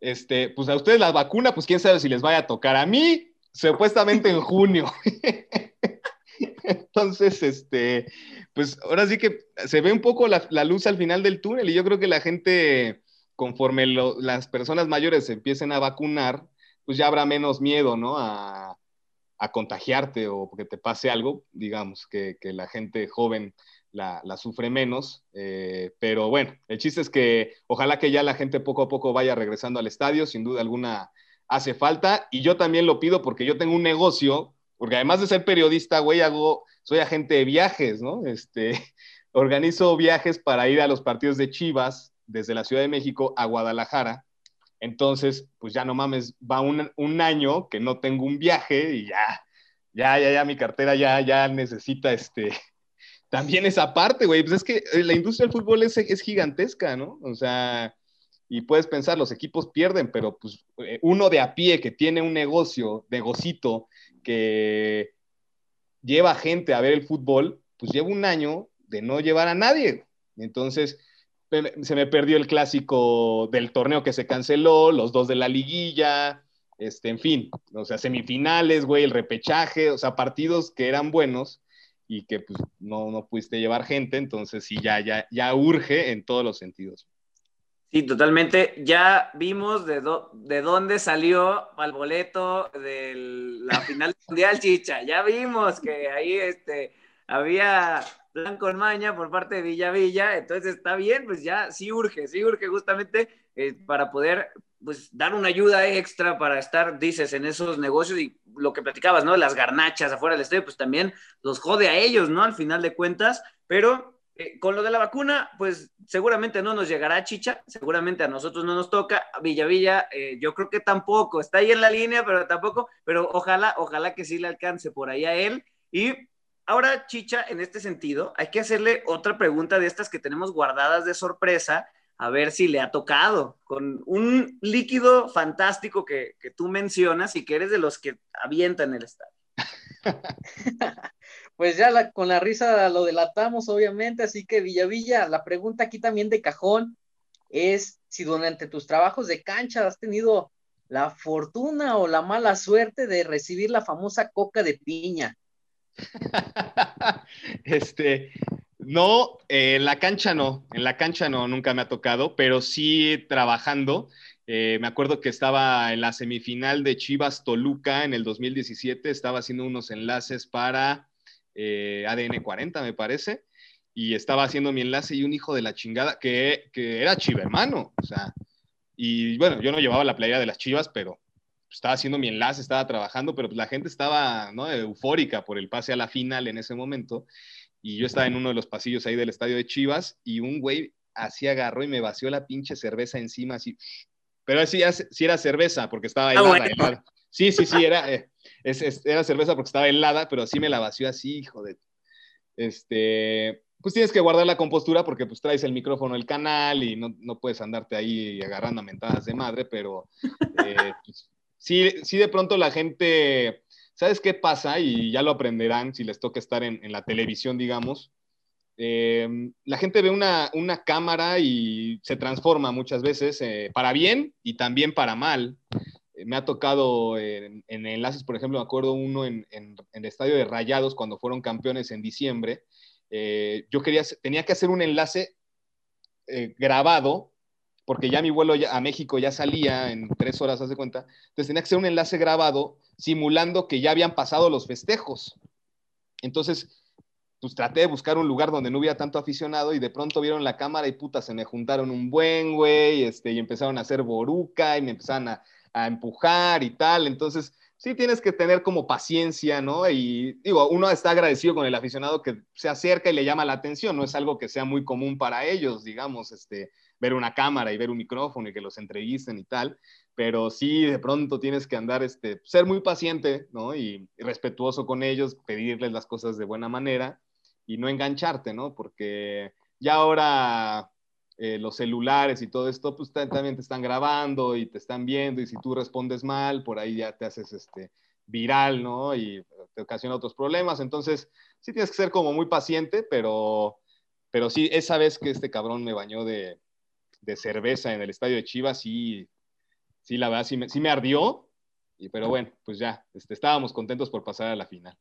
este, pues a ustedes la vacuna, pues quién sabe si les vaya a tocar. A mí, supuestamente en junio. Entonces, este, pues ahora sí que se ve un poco la, luz al final del túnel y yo creo que la gente, conforme las personas mayores se empiecen a vacunar, pues ya habrá menos miedo, ¿no? A, a contagiarte o que te pase algo, digamos, que, que, la gente joven la, sufre menos. Eh, pero bueno, el chiste es que ojalá que ya la gente poco a poco vaya regresando al estadio, sin duda alguna hace falta. Y yo también lo pido porque yo tengo un negocio, porque además de ser periodista, güey, hago, soy agente de viajes, ¿no? Este, organizo viajes para ir a los partidos de Chivas desde la Ciudad de México a Guadalajara. Entonces, pues ya no mames, va un, un año que no tengo un viaje y ya, ya, ya, ya mi cartera ya, ya necesita este, también esa parte, güey. Pues es que eh, la industria del fútbol es, es gigantesca, ¿no? O sea, y puedes pensar, los equipos pierden, pero pues eh, uno de a pie que tiene un negocio, negocito, que lleva gente a ver el fútbol, pues lleva un año de no llevar a nadie. Entonces, se me perdió el clásico del torneo que se canceló, los dos de la liguilla, este, en fin, o sea, semifinales, güey, el repechaje, o sea, partidos que eran buenos y que pues no, no pudiste llevar gente, entonces sí, ya, ya, ya urge en todos los sentidos. Sí, totalmente. Ya vimos de, de dónde salió al boleto de la final mundial, Chicha. Ya vimos que ahí este, había plan con maña por parte de Villa Villa, entonces está bien, pues ya sí urge, sí urge justamente eh, para poder pues dar una ayuda extra para estar, dices, en esos negocios y lo que platicabas, ¿no? Las garnachas afuera del estadio, pues también los jode a ellos, ¿no? Al final de cuentas, pero eh, con lo de la vacuna, pues seguramente no nos llegará chicha, seguramente a nosotros no nos toca, Villa Villa, eh, yo creo que tampoco, está ahí en la línea, pero tampoco, pero ojalá, ojalá que sí le alcance por ahí a él y Ahora, Chicha, en este sentido, hay que hacerle otra pregunta de estas que tenemos guardadas de sorpresa, a ver si le ha tocado, con un líquido fantástico que, tú mencionas y que eres de los que avientan el estadio. pues ya con la risa lo delatamos, obviamente, así que Villa Villa, la pregunta aquí también de cajón es si durante tus trabajos de cancha has tenido la fortuna o la mala suerte de recibir la famosa coca de piña. este, no, en la cancha no, en la cancha no, nunca me ha tocado, pero sí trabajando. Eh, me acuerdo que estaba en la semifinal de Chivas Toluca en el 2017, estaba haciendo unos enlaces para eh, ADN 40, me parece, y estaba haciendo mi enlace y un hijo de la chingada que, que era chivermano, o sea, y bueno, yo no llevaba la playa de las Chivas, pero estaba haciendo mi enlace, estaba trabajando, pero la gente estaba ¿no? eufórica por el pase a la final en ese momento. Y yo estaba en uno de los pasillos ahí del estadio de Chivas y un güey así agarró y me vació la pinche cerveza encima, así. Pero así sí era cerveza porque estaba ah, helada, Sí, sí, sí, era, eh, era cerveza porque estaba helada, pero así me la vació así, hijo de... Este, pues tienes que guardar la compostura porque pues traes el micrófono el canal y no, no puedes andarte ahí agarrando a mentadas de madre, pero eh, pues, sí, de pronto la gente, ¿sabes qué pasa? Y ya lo aprenderán si les toca estar en, la televisión, digamos. Eh, la gente ve una, cámara y se transforma muchas veces eh, para bien y también para mal. Eh, me ha tocado en, enlaces, por ejemplo, me acuerdo uno en, el estadio de Rayados cuando fueron campeones en diciembre. yo quería, tenía que hacer un enlace grabado porque ya mi vuelo a México ya salía en tres horas, haz de cuenta. Entonces tenía que ser un enlace grabado simulando que ya habían pasado los festejos. Entonces, pues traté de buscar un lugar donde no hubiera tanto aficionado y de pronto vieron la cámara y puta, se me juntaron un buen güey, este, y empezaron a hacer boruca y me empezaron a, a empujar y tal. Entonces, sí tienes que tener como paciencia, ¿no? Y digo, uno está agradecido con el aficionado que se acerca y le llama la atención, no es algo que sea muy común para ellos, digamos, este, ver una cámara y ver un micrófono y que los entrevisten y tal, pero sí de pronto tienes que andar, este, ser muy paciente, ¿no? Y, respetuoso con ellos, pedirles las cosas de buena manera y no engancharte, ¿no? Porque ya ahora eh, los celulares y todo esto, pues también te están grabando y te están viendo y si tú respondes mal, por ahí ya te haces este viral, ¿no? Y te ocasiona otros problemas. Entonces, sí tienes que ser como muy paciente, pero, pero sí, esa vez que este cabrón me bañó de, de cerveza en el estadio de Chivas, sí, sí, la verdad, sí me, sí me ardió, y, pero bueno, pues ya, este, estábamos contentos por pasar a la final.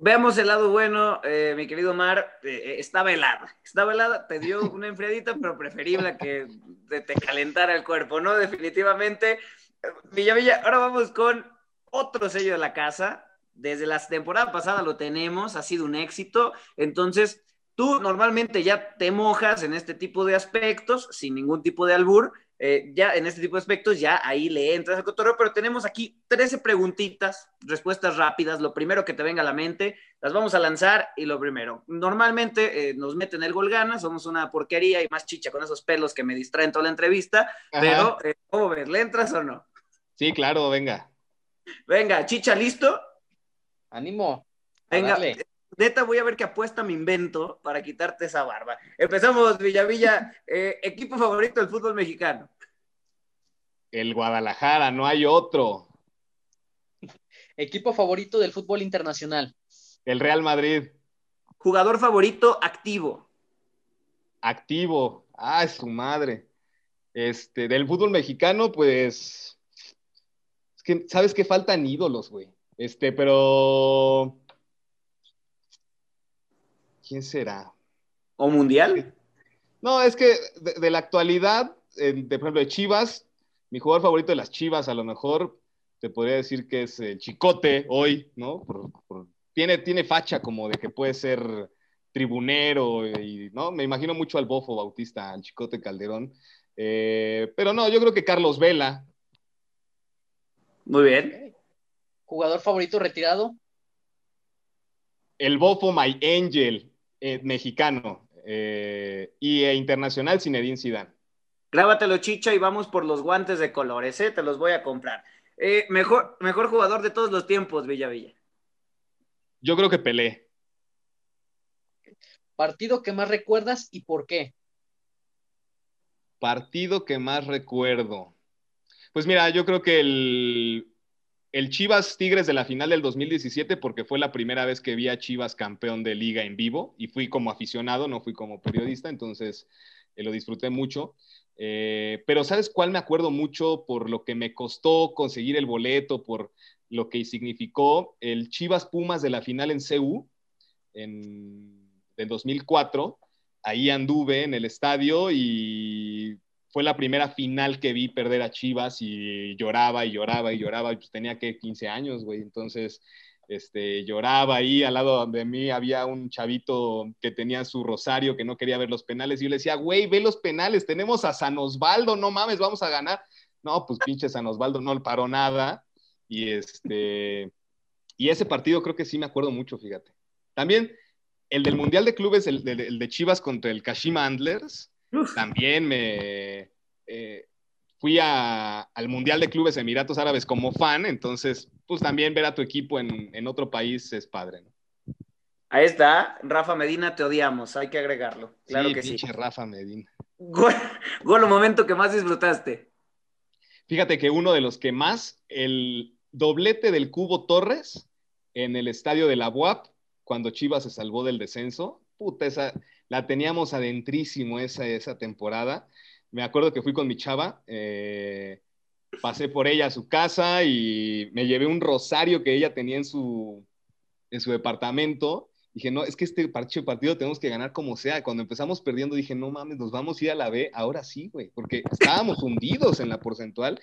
Veamos el lado bueno, eh, mi querido Mar, eh, estaba helada, estaba helada, te dio una enfriadita, pero preferible que te, te calentara el cuerpo, ¿no? Definitivamente. Villa Villa, ahora vamos con otro sello de la casa. Desde la temporada pasada lo tenemos, ha sido un éxito. Entonces, Tú normalmente ya te mojas en este tipo de aspectos, sin ningún tipo de albur, eh, ya en este tipo de aspectos, ya ahí le entras al cotorreo, pero tenemos aquí 13 preguntitas, respuestas rápidas, lo primero que te venga a la mente, las vamos a lanzar y lo primero, normalmente eh, nos meten el gol gana, somos una porquería y más chicha con esos pelos que me distraen toda la entrevista, pero eh, ¿cómo ves? ¿Le entras o no? Sí, claro, venga. Venga, chicha, ¿listo? Ánimo. Venga, neta, voy a ver qué apuesta me invento para quitarte esa barba. Empezamos, Villavilla. Eh, equipo favorito del fútbol mexicano. El Guadalajara, no hay otro. Equipo favorito del fútbol internacional. El Real Madrid. Jugador favorito activo. Activo. Ah, su madre. Este, del fútbol mexicano, pues. Es que, ¿sabes qué? Faltan ídolos, güey. Este, pero ¿Quién será? ¿O mundial? No, es que de, la actualidad, de, por ejemplo, de Chivas, mi jugador favorito de las Chivas, a lo mejor te podría decir que es el Chicote hoy, ¿no? tiene, tiene facha como de que puede ser tribunero, y, ¿no? Me imagino mucho al Bofo Bautista, al Chicote Calderón. Eh, pero no, yo creo que Carlos Vela. Muy bien. ¿Jugador favorito retirado? El Bofo My Angel. Eh, mexicano eh, y e internacional Zinedine Zidane. Grábatelo, Chicha, y vamos por los guantes de colores, ¿eh? Te los voy a comprar. Eh, mejor, mejor jugador de todos los tiempos, Villa Villa. Yo creo que Pelé. Partido que más recuerdas y por qué. Partido que más recuerdo. Pues mira, yo creo que el, el Chivas Tigres de la final del 2017 porque fue la primera vez que vi a Chivas campeón de liga en vivo y fui como aficionado, no fui como periodista, entonces eh, lo disfruté mucho. Eh, pero ¿sabes cuál me acuerdo mucho por lo que me costó conseguir el boleto, por lo que significó el Chivas Pumas de la final en CU en, en 2004? Ahí anduve en el estadio y fue la primera final que vi perder a Chivas y lloraba y lloraba y lloraba, y pues tenía que 15 años, güey, entonces este, lloraba ahí, al lado de mí había un chavito que tenía su rosario que no quería ver los penales, y yo le decía, güey, ve los penales, tenemos a San Osvaldo, no mames, vamos a ganar. No, pues pinche San Osvaldo no le paró nada, y este, y ese partido creo que sí me acuerdo mucho, fíjate. También el del Mundial de Clubes, el, el de Chivas contra el Kashima Antlers, también me eh, fui al Mundial de Clubes Emiratos Árabes como fan, entonces, pues también ver a tu equipo en, otro país es padre, Ahí está, Rafa Medina, te odiamos, hay que agregarlo. Claro que sí. Rafa Medina. Gol, gol, momento que más disfrutaste. Fíjate que uno de los que más, el doblete del Cubo Torres en el estadio de la UAP, cuando Chivas se salvó del descenso, puta, esa, la teníamos adentrísimo esa, esa temporada. Me acuerdo que fui con mi chava, eh, pasé por ella a su casa y me llevé un rosario que ella tenía en su, en su departamento. Dije, no, es que este partido tenemos que ganar como sea. Cuando empezamos perdiendo, dije, no mames, nos vamos a ir a la B. Ahora sí, güey, porque estábamos hundidos en la porcentual.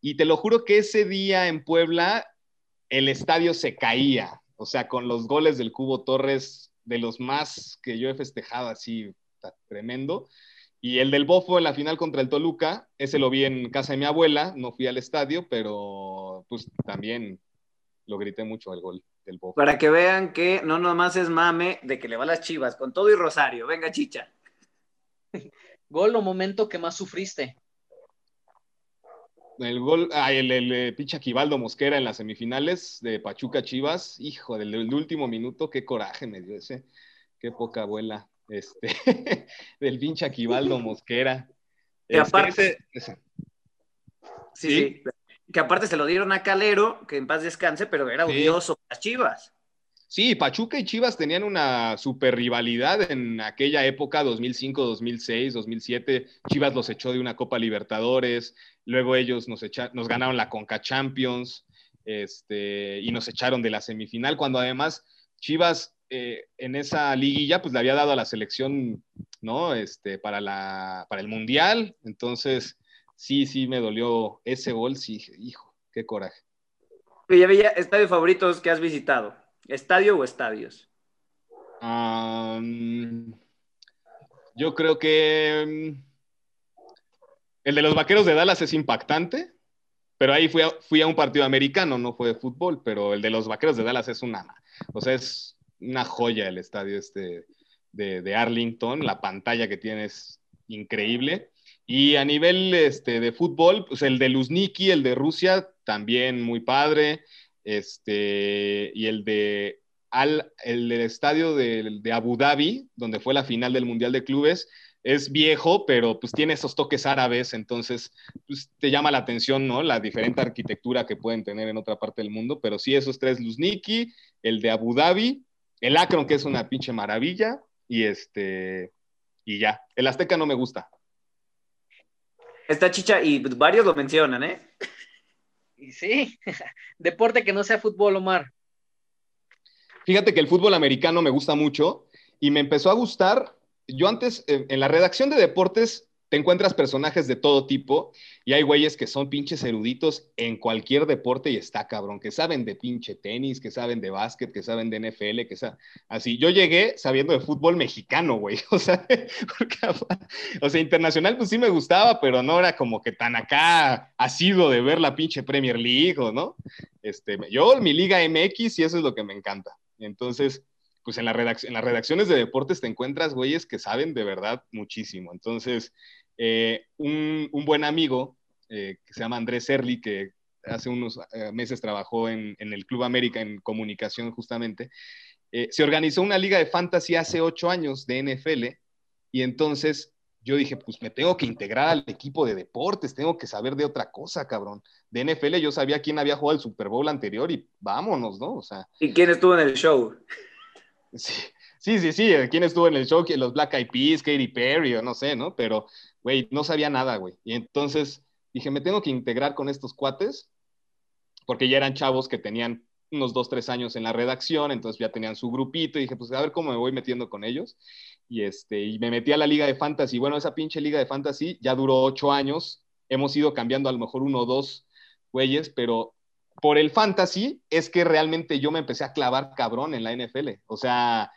Y te lo juro que ese día en Puebla, el estadio se caía. O sea, con los goles del Cubo Torres de los más que yo he festejado así, tremendo. Y el del Bofo en la final contra el Toluca, ese lo vi en casa de mi abuela, no fui al estadio, pero pues también lo grité mucho al gol del Bofo. Para que vean que no nomás es mame de que le va las chivas, con todo y Rosario. Venga, chicha. Gol o momento que más sufriste. El gol, ah, el, el, el pinche Aquivaldo Mosquera en las semifinales de Pachuca Chivas, hijo del, último minuto, qué coraje me dio ese, qué poca abuela, este, del pinche Aquivaldo Mosquera. Que este, aparte, ¿sí? que aparte se lo dieron a Calero, que en paz descanse, pero era odioso las Chivas. Sí, Pachuca y Chivas tenían una super rivalidad en aquella época, 2005, 2006, 2007. Chivas los echó de una Copa Libertadores, luego ellos nos, nos ganaron la Conca Champions este, y nos echaron de la semifinal, cuando además Chivas eh, en esa liguilla pues le había dado a la selección, ¿no? Este, para, la, para el Mundial. Entonces, sí, sí me dolió ese gol, sí, hijo, qué coraje. Estadios favoritos que has visitado. ¿Estadio o estadios? yo creo que mm, el de los Vaqueros de Dallas es impactante, pero ahí fui a, un partido americano, no fue de fútbol, pero el de los Vaqueros de Dallas es una, o sea, es una joya el estadio este de, Arlington, la pantalla que tiene es increíble. Y a nivel este, de fútbol, pues el de Luzniki, el de Rusia, también muy padre. Este, y el de al, el del estadio de, de, Abu Dhabi, donde fue la final del Mundial de Clubes, es viejo, pero pues tiene esos toques árabes, entonces pues, te llama la atención, ¿no? La diferente arquitectura que pueden tener en otra parte del mundo, pero sí esos tres, Luzniki, el de Abu Dhabi, el Akron, que es una pinche maravilla, y este, y ya. El Azteca no me gusta. Está chicha y varios lo mencionan, ¿eh? Sí, deporte que no sea fútbol, Omar. Fíjate que el fútbol americano me gusta mucho y me empezó a gustar. Yo antes, en la redacción de deportes, te encuentras personajes de todo tipo y hay güeyes que son pinches eruditos en cualquier deporte y está cabrón, que saben de pinche tenis, que saben de básquet, que saben de NFL, que saben así. Yo llegué sabiendo de fútbol mexicano, güey, o sea, o sea, internacional pues sí me gustaba, pero no era como que tan acá asido de ver la pinche Premier League, ¿o no? Este, yo mi liga MX y eso es lo que me encanta. Entonces, pues en, la en las redacciones de deportes te encuentras güeyes que saben de verdad muchísimo. Entonces, eh, un, buen amigo eh, que se llama Andrés Serli, que hace unos eh, meses trabajó en, el Club América en comunicación justamente, se organizó una liga de fantasy hace ocho años de NFL y entonces yo dije, pues me tengo que integrar al equipo de deportes, tengo que saber de otra cosa, cabrón. De NFL yo sabía quién había jugado el Super Bowl anterior y vámonos, ¿no? O sea. ¿Y quién estuvo en el show? Sí, sí, sí, sí. ¿Quién estuvo en el show? Los Black Eyed Peas, Katy Perry, o no sé, ¿no? Pero, güey, no sabía nada, güey. Y entonces dije, me tengo que integrar con estos cuates, porque ya eran chavos que tenían unos dos, tres años en la redacción, entonces ya tenían su grupito, y dije, pues a ver cómo me voy metiendo con ellos. Y, este, y me metí a la liga de fantasy. Bueno, esa pinche liga de fantasy ya duró ocho años. Hemos ido cambiando a lo mejor uno o dos güeyes, pero por el fantasy es que realmente yo me empecé a clavar cabrón en la NFL. O sea,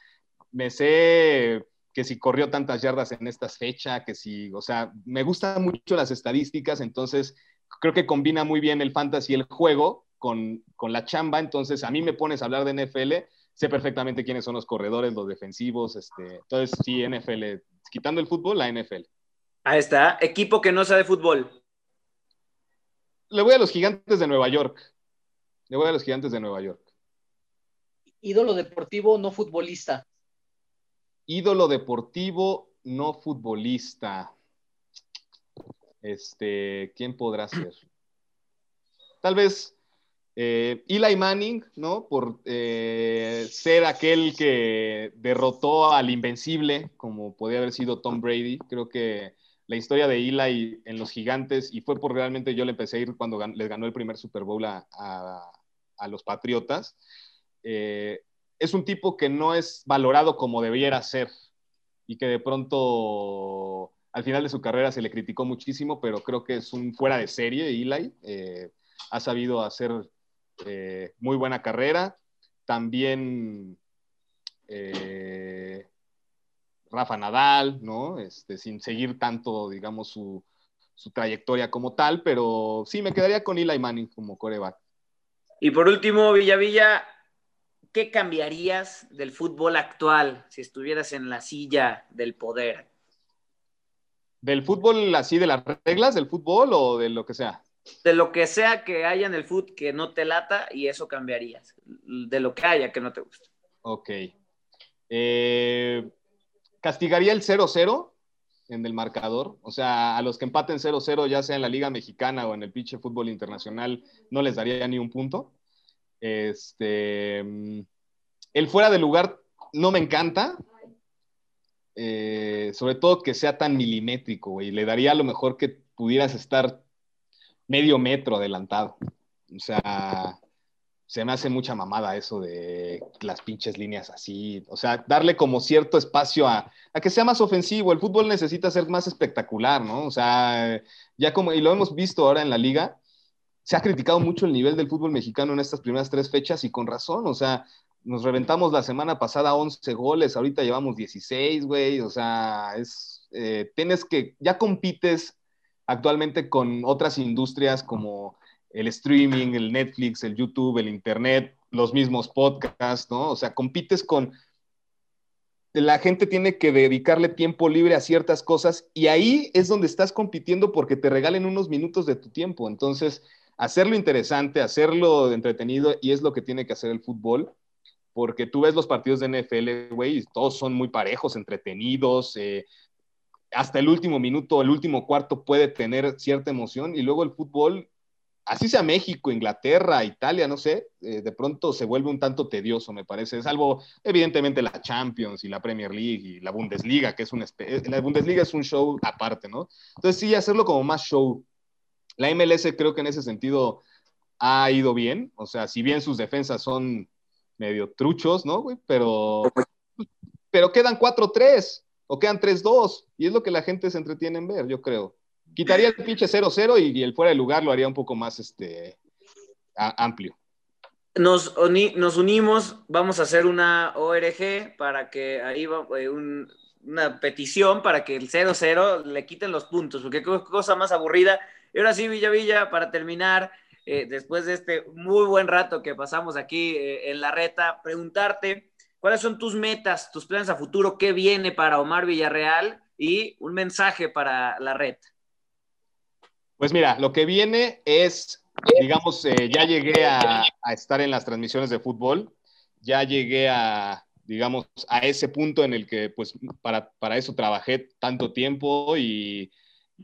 me sé que si corrió tantas yardas en esta fecha, que si, o sea, me gustan mucho las estadísticas, entonces creo que combina muy bien el fantasy el juego con, con la chamba, entonces a mí me pones a hablar de NFL, sé perfectamente quiénes son los corredores, los defensivos, este, entonces sí, NFL, quitando el fútbol, la NFL. Ahí está, equipo que no sabe fútbol. Le voy a los gigantes de Nueva York. Le voy a los gigantes de Nueva York. Ídolo deportivo, no futbolista. Ídolo deportivo, no futbolista. Este, ¿quién podrá ser? Tal vez eh, Eli Manning, ¿no? Por eh, ser aquel que derrotó al invencible, como podía haber sido Tom Brady. Creo que la historia de Eli en los gigantes, y fue por realmente yo le empecé a ir cuando les ganó el primer Super Bowl a, a los Patriotas, eh, es un tipo que no es valorado como debiera ser y que de pronto al final de su carrera se le criticó muchísimo, pero creo que es un fuera de serie, Eli. Eh, ha sabido hacer eh, muy buena carrera. También Rafa Nadal, ¿no? Este, sin seguir tanto, digamos, su, su, trayectoria como tal, pero sí, me quedaría con Eli Manning como coreback. Y por último, Villavilla, ¿qué cambiarías del fútbol actual si estuvieras en la silla del poder? ¿Del fútbol así, de las reglas del fútbol o de lo que sea? De lo que sea que haya en el fútbol que no te lata y eso cambiarías. De lo que haya que no te guste. Ok. Eh, ¿Castigaría el 0-0 en el marcador? O sea, a los que empaten 0-0, ya sea en la Liga Mexicana o en el pinche fútbol internacional, no les daría ni un punto. Este, el fuera de lugar no me encanta, eh, sobre todo que sea tan milimétrico, y Le daría a lo mejor que pudieras estar medio metro adelantado. O sea, se me hace mucha mamada eso de las pinches líneas así. O sea, darle como cierto espacio a, a, que sea más ofensivo. El fútbol necesita ser más espectacular, ¿no? O sea, ya como, y lo hemos visto ahora en la liga, se ha criticado mucho el nivel del fútbol mexicano en estas primeras tres fechas y con razón. O sea, nos reventamos la semana pasada 11 goles, ahorita llevamos 16, güey, o sea, es, eh, tienes que, ya compites actualmente con otras industrias como el streaming, el Netflix, el YouTube, el Internet, los mismos podcasts, ¿no? O sea, compites con... La gente tiene que dedicarle tiempo libre a ciertas cosas y ahí es donde estás compitiendo porque te regalen unos minutos de tu tiempo. Entonces, hacerlo interesante, hacerlo entretenido y es lo que tiene que hacer el fútbol porque tú ves los partidos de NFL, güey, todos son muy parejos, entretenidos, eh, hasta el último minuto, el último cuarto puede tener cierta emoción y luego el fútbol así sea México, Inglaterra, Italia, no sé, eh, de pronto se vuelve un tanto tedioso, me parece, salvo evidentemente la Champions y la Premier League y la Bundesliga, que es un, eh, la Bundesliga es un show aparte, ¿no? Entonces sí, hacerlo como más show. La MLS creo que en ese sentido ha ido bien, o sea, si bien sus defensas son medio truchos, ¿no, güey? Pero, pero quedan 4-3 o quedan 3-2 y es lo que la gente se entretiene en ver, yo creo. Quitaría el pinche 0-0 y, el fuera de lugar lo haría un poco más este, amplio. Nos, nos, unimos, vamos a hacer una ORG para que ahí va eh, una petición para que el 0-0 le quiten los puntos, porque qué cosa más aburrida. Y ahora sí, Villa Villa, para terminar, eh, después de este muy buen rato que pasamos aquí eh, en la reta, preguntarte cuáles son tus metas, tus planes a futuro, qué viene para Omar Villarreal y un mensaje para la reta. Pues mira, lo que viene es, digamos, eh, ya llegué a, estar en las transmisiones de fútbol, ya llegué a, digamos, a ese punto en el que, pues, para, eso trabajé tanto tiempo y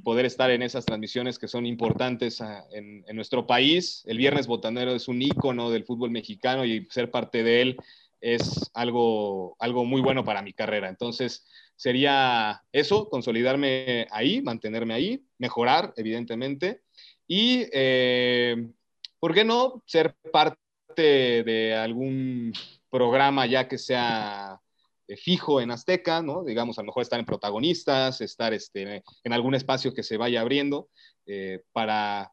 poder estar en esas transmisiones que son importantes ah, en, nuestro país. El Viernes Botanero es un ícono del fútbol mexicano y ser parte de él es algo, algo muy bueno para mi carrera. Entonces, sería eso, consolidarme ahí, mantenerme ahí, mejorar, evidentemente, y, eh, ¿por qué no?, ser parte de algún programa ya que sea eh, fijo en Azteca, ¿no? Digamos, a lo mejor estar en protagonistas, estar este, en algún espacio que se vaya abriendo eh, para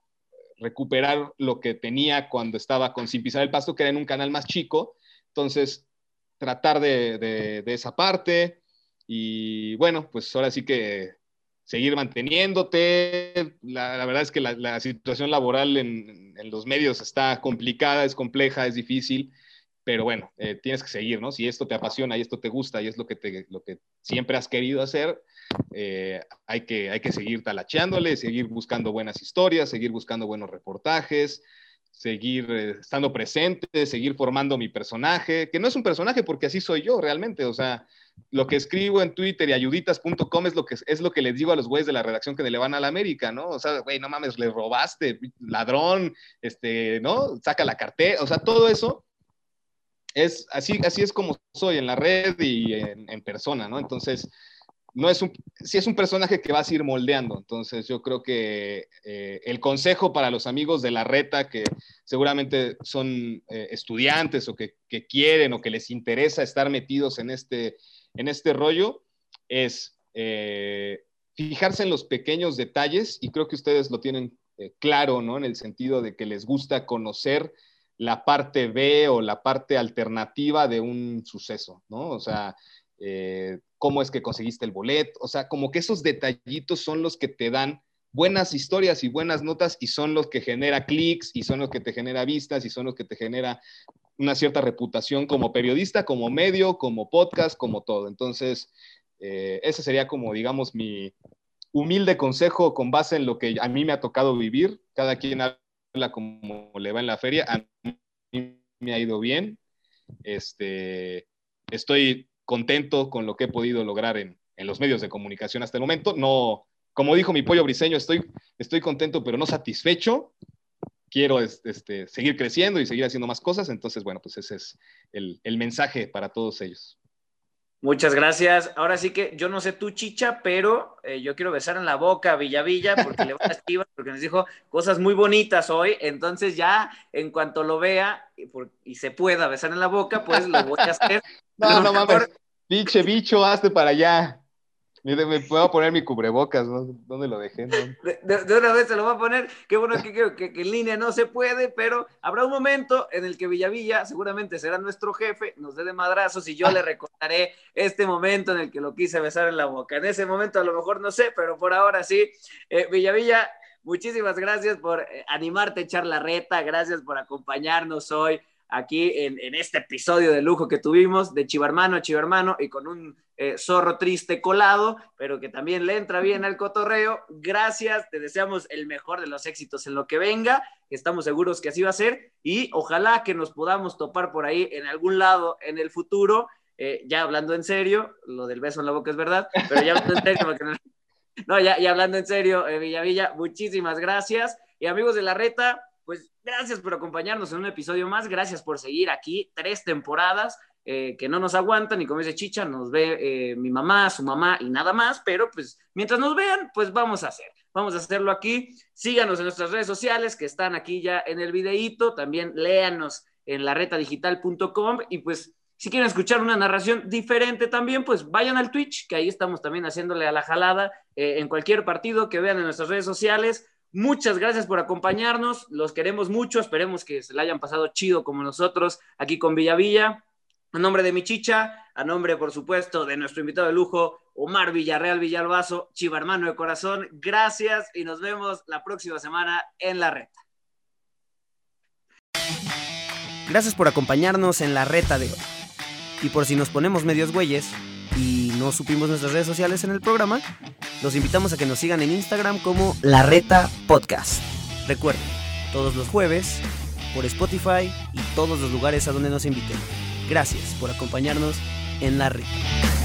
recuperar lo que tenía cuando estaba con Sin Pisar el Pasto, que era en un canal más chico. Entonces, tratar de, de esa parte, y bueno, pues ahora sí que seguir manteniéndote. La, verdad es que la, situación laboral en, los medios está complicada, es compleja, es difícil, pero bueno, eh, tienes que seguir, ¿no? Si esto te apasiona y esto te gusta y es lo que, te, lo que siempre has querido hacer, eh, hay, que, hay que seguir talacheándole, seguir buscando buenas historias, seguir buscando buenos reportajes, seguir eh, estando presente, seguir formando mi personaje, que no es un personaje porque así soy yo realmente, o sea, lo que escribo en Twitter y ayuditas.com es lo que es lo que les digo a los güeyes de la redacción que le van a la América, ¿no? O sea, güey, no mames, le robaste, ladrón, este, ¿no? Saca la cartera, o sea, todo eso es así, así es como soy en la red y en, persona, ¿no? Entonces, no es un, es un personaje que vas a ir moldeando. Entonces, yo creo que eh, el consejo para los amigos de la reta que seguramente son eh, estudiantes o que, quieren o que les interesa estar metidos en este, en este rollo es eh, fijarse en los pequeños detalles y creo que ustedes lo tienen claro, ¿no? En el sentido de que les gusta conocer la parte B o la parte alternativa de un suceso, ¿no? O sea, eh, cómo es que conseguiste el boleto, o sea, como que esos detallitos son los que te dan buenas historias y buenas notas y son los que genera clics y son los que te genera vistas y son los que te genera una cierta reputación como periodista, como medio, como podcast, como todo. Entonces, eh, ese sería como, digamos, mi humilde consejo con base en lo que a mí me ha tocado vivir. Cada quien habla como le va en la feria. A mí me ha ido bien. Este, estoy contento con lo que he podido lograr en, en los medios de comunicación hasta el momento. No, como dijo mi pollo briseño, estoy, estoy contento, pero no satisfecho quiero este, seguir creciendo y seguir haciendo más cosas. Entonces, bueno, pues ese es el, mensaje para todos ellos. Muchas gracias. Ahora sí que yo no sé tú, Chicha, pero eh, yo quiero besar en la boca a Villa Villa porque le va a esquivar, porque nos dijo cosas muy bonitas hoy. Entonces ya en cuanto lo vea y, se pueda besar en la boca, pues lo voy a hacer. No, no mames. Pinche bicho, hazte para allá. Me, puedo poner mi cubrebocas, ¿no? ¿Dónde lo dejé? De, una vez se lo voy a poner. Qué bueno que, que, que, en línea no se puede, pero habrá un momento en el que Villavilla seguramente será nuestro jefe, nos dé de madrazos y yo le recordaré este momento en el que lo quise besar en la boca. En ese momento a lo mejor no sé, pero por ahora sí. Eh, Villavilla, muchísimas gracias por eh, animarte a echar la reta, gracias por acompañarnos hoy aquí en, este episodio de lujo que tuvimos de Chivarmano a Chivarmano y con un eh, zorro triste colado, pero que también le entra bien al cotorreo. Gracias, te deseamos el mejor de los éxitos en lo que venga, estamos seguros que así va a ser y ojalá que nos podamos topar por ahí en algún lado en el futuro. Eh, ya hablando en serio, lo del beso en la boca es verdad, pero ya hablando en serio, no, ya, ya hablando en serio, eh, Villavilla, muchísimas gracias. Y amigos de la reta, pues gracias por acompañarnos en un episodio más, gracias por seguir aquí, tres temporadas eh, que no nos aguantan y como dice Chicha, nos ve eh, mi mamá, su mamá y nada más, pero pues mientras nos vean, pues vamos a hacer, vamos a hacerlo aquí, síganos en nuestras redes sociales que están aquí ya en el videíto, también léanos en la retadigital.com y pues si quieren escuchar una narración diferente también, pues vayan al Twitch, que ahí estamos también haciéndole a la jalada eh, en cualquier partido que vean en nuestras redes sociales. Muchas gracias por acompañarnos, los queremos mucho, esperemos que se la hayan pasado chido como nosotros aquí con Villa Villa. A nombre de mi chicha, a nombre, por supuesto, de nuestro invitado de lujo, Omar Villarreal Villalbazo, chiva hermano de corazón, gracias y nos vemos la próxima semana en la reta. Gracias por acompañarnos en la reta de hoy. Y por si nos ponemos medios güeyes, no supimos nuestras redes sociales en el programa, los invitamos a que nos sigan en Instagram como La Reta Podcast. Recuerden, todos los jueves, por Spotify y todos los lugares a donde nos inviten. Gracias por acompañarnos en La Reta.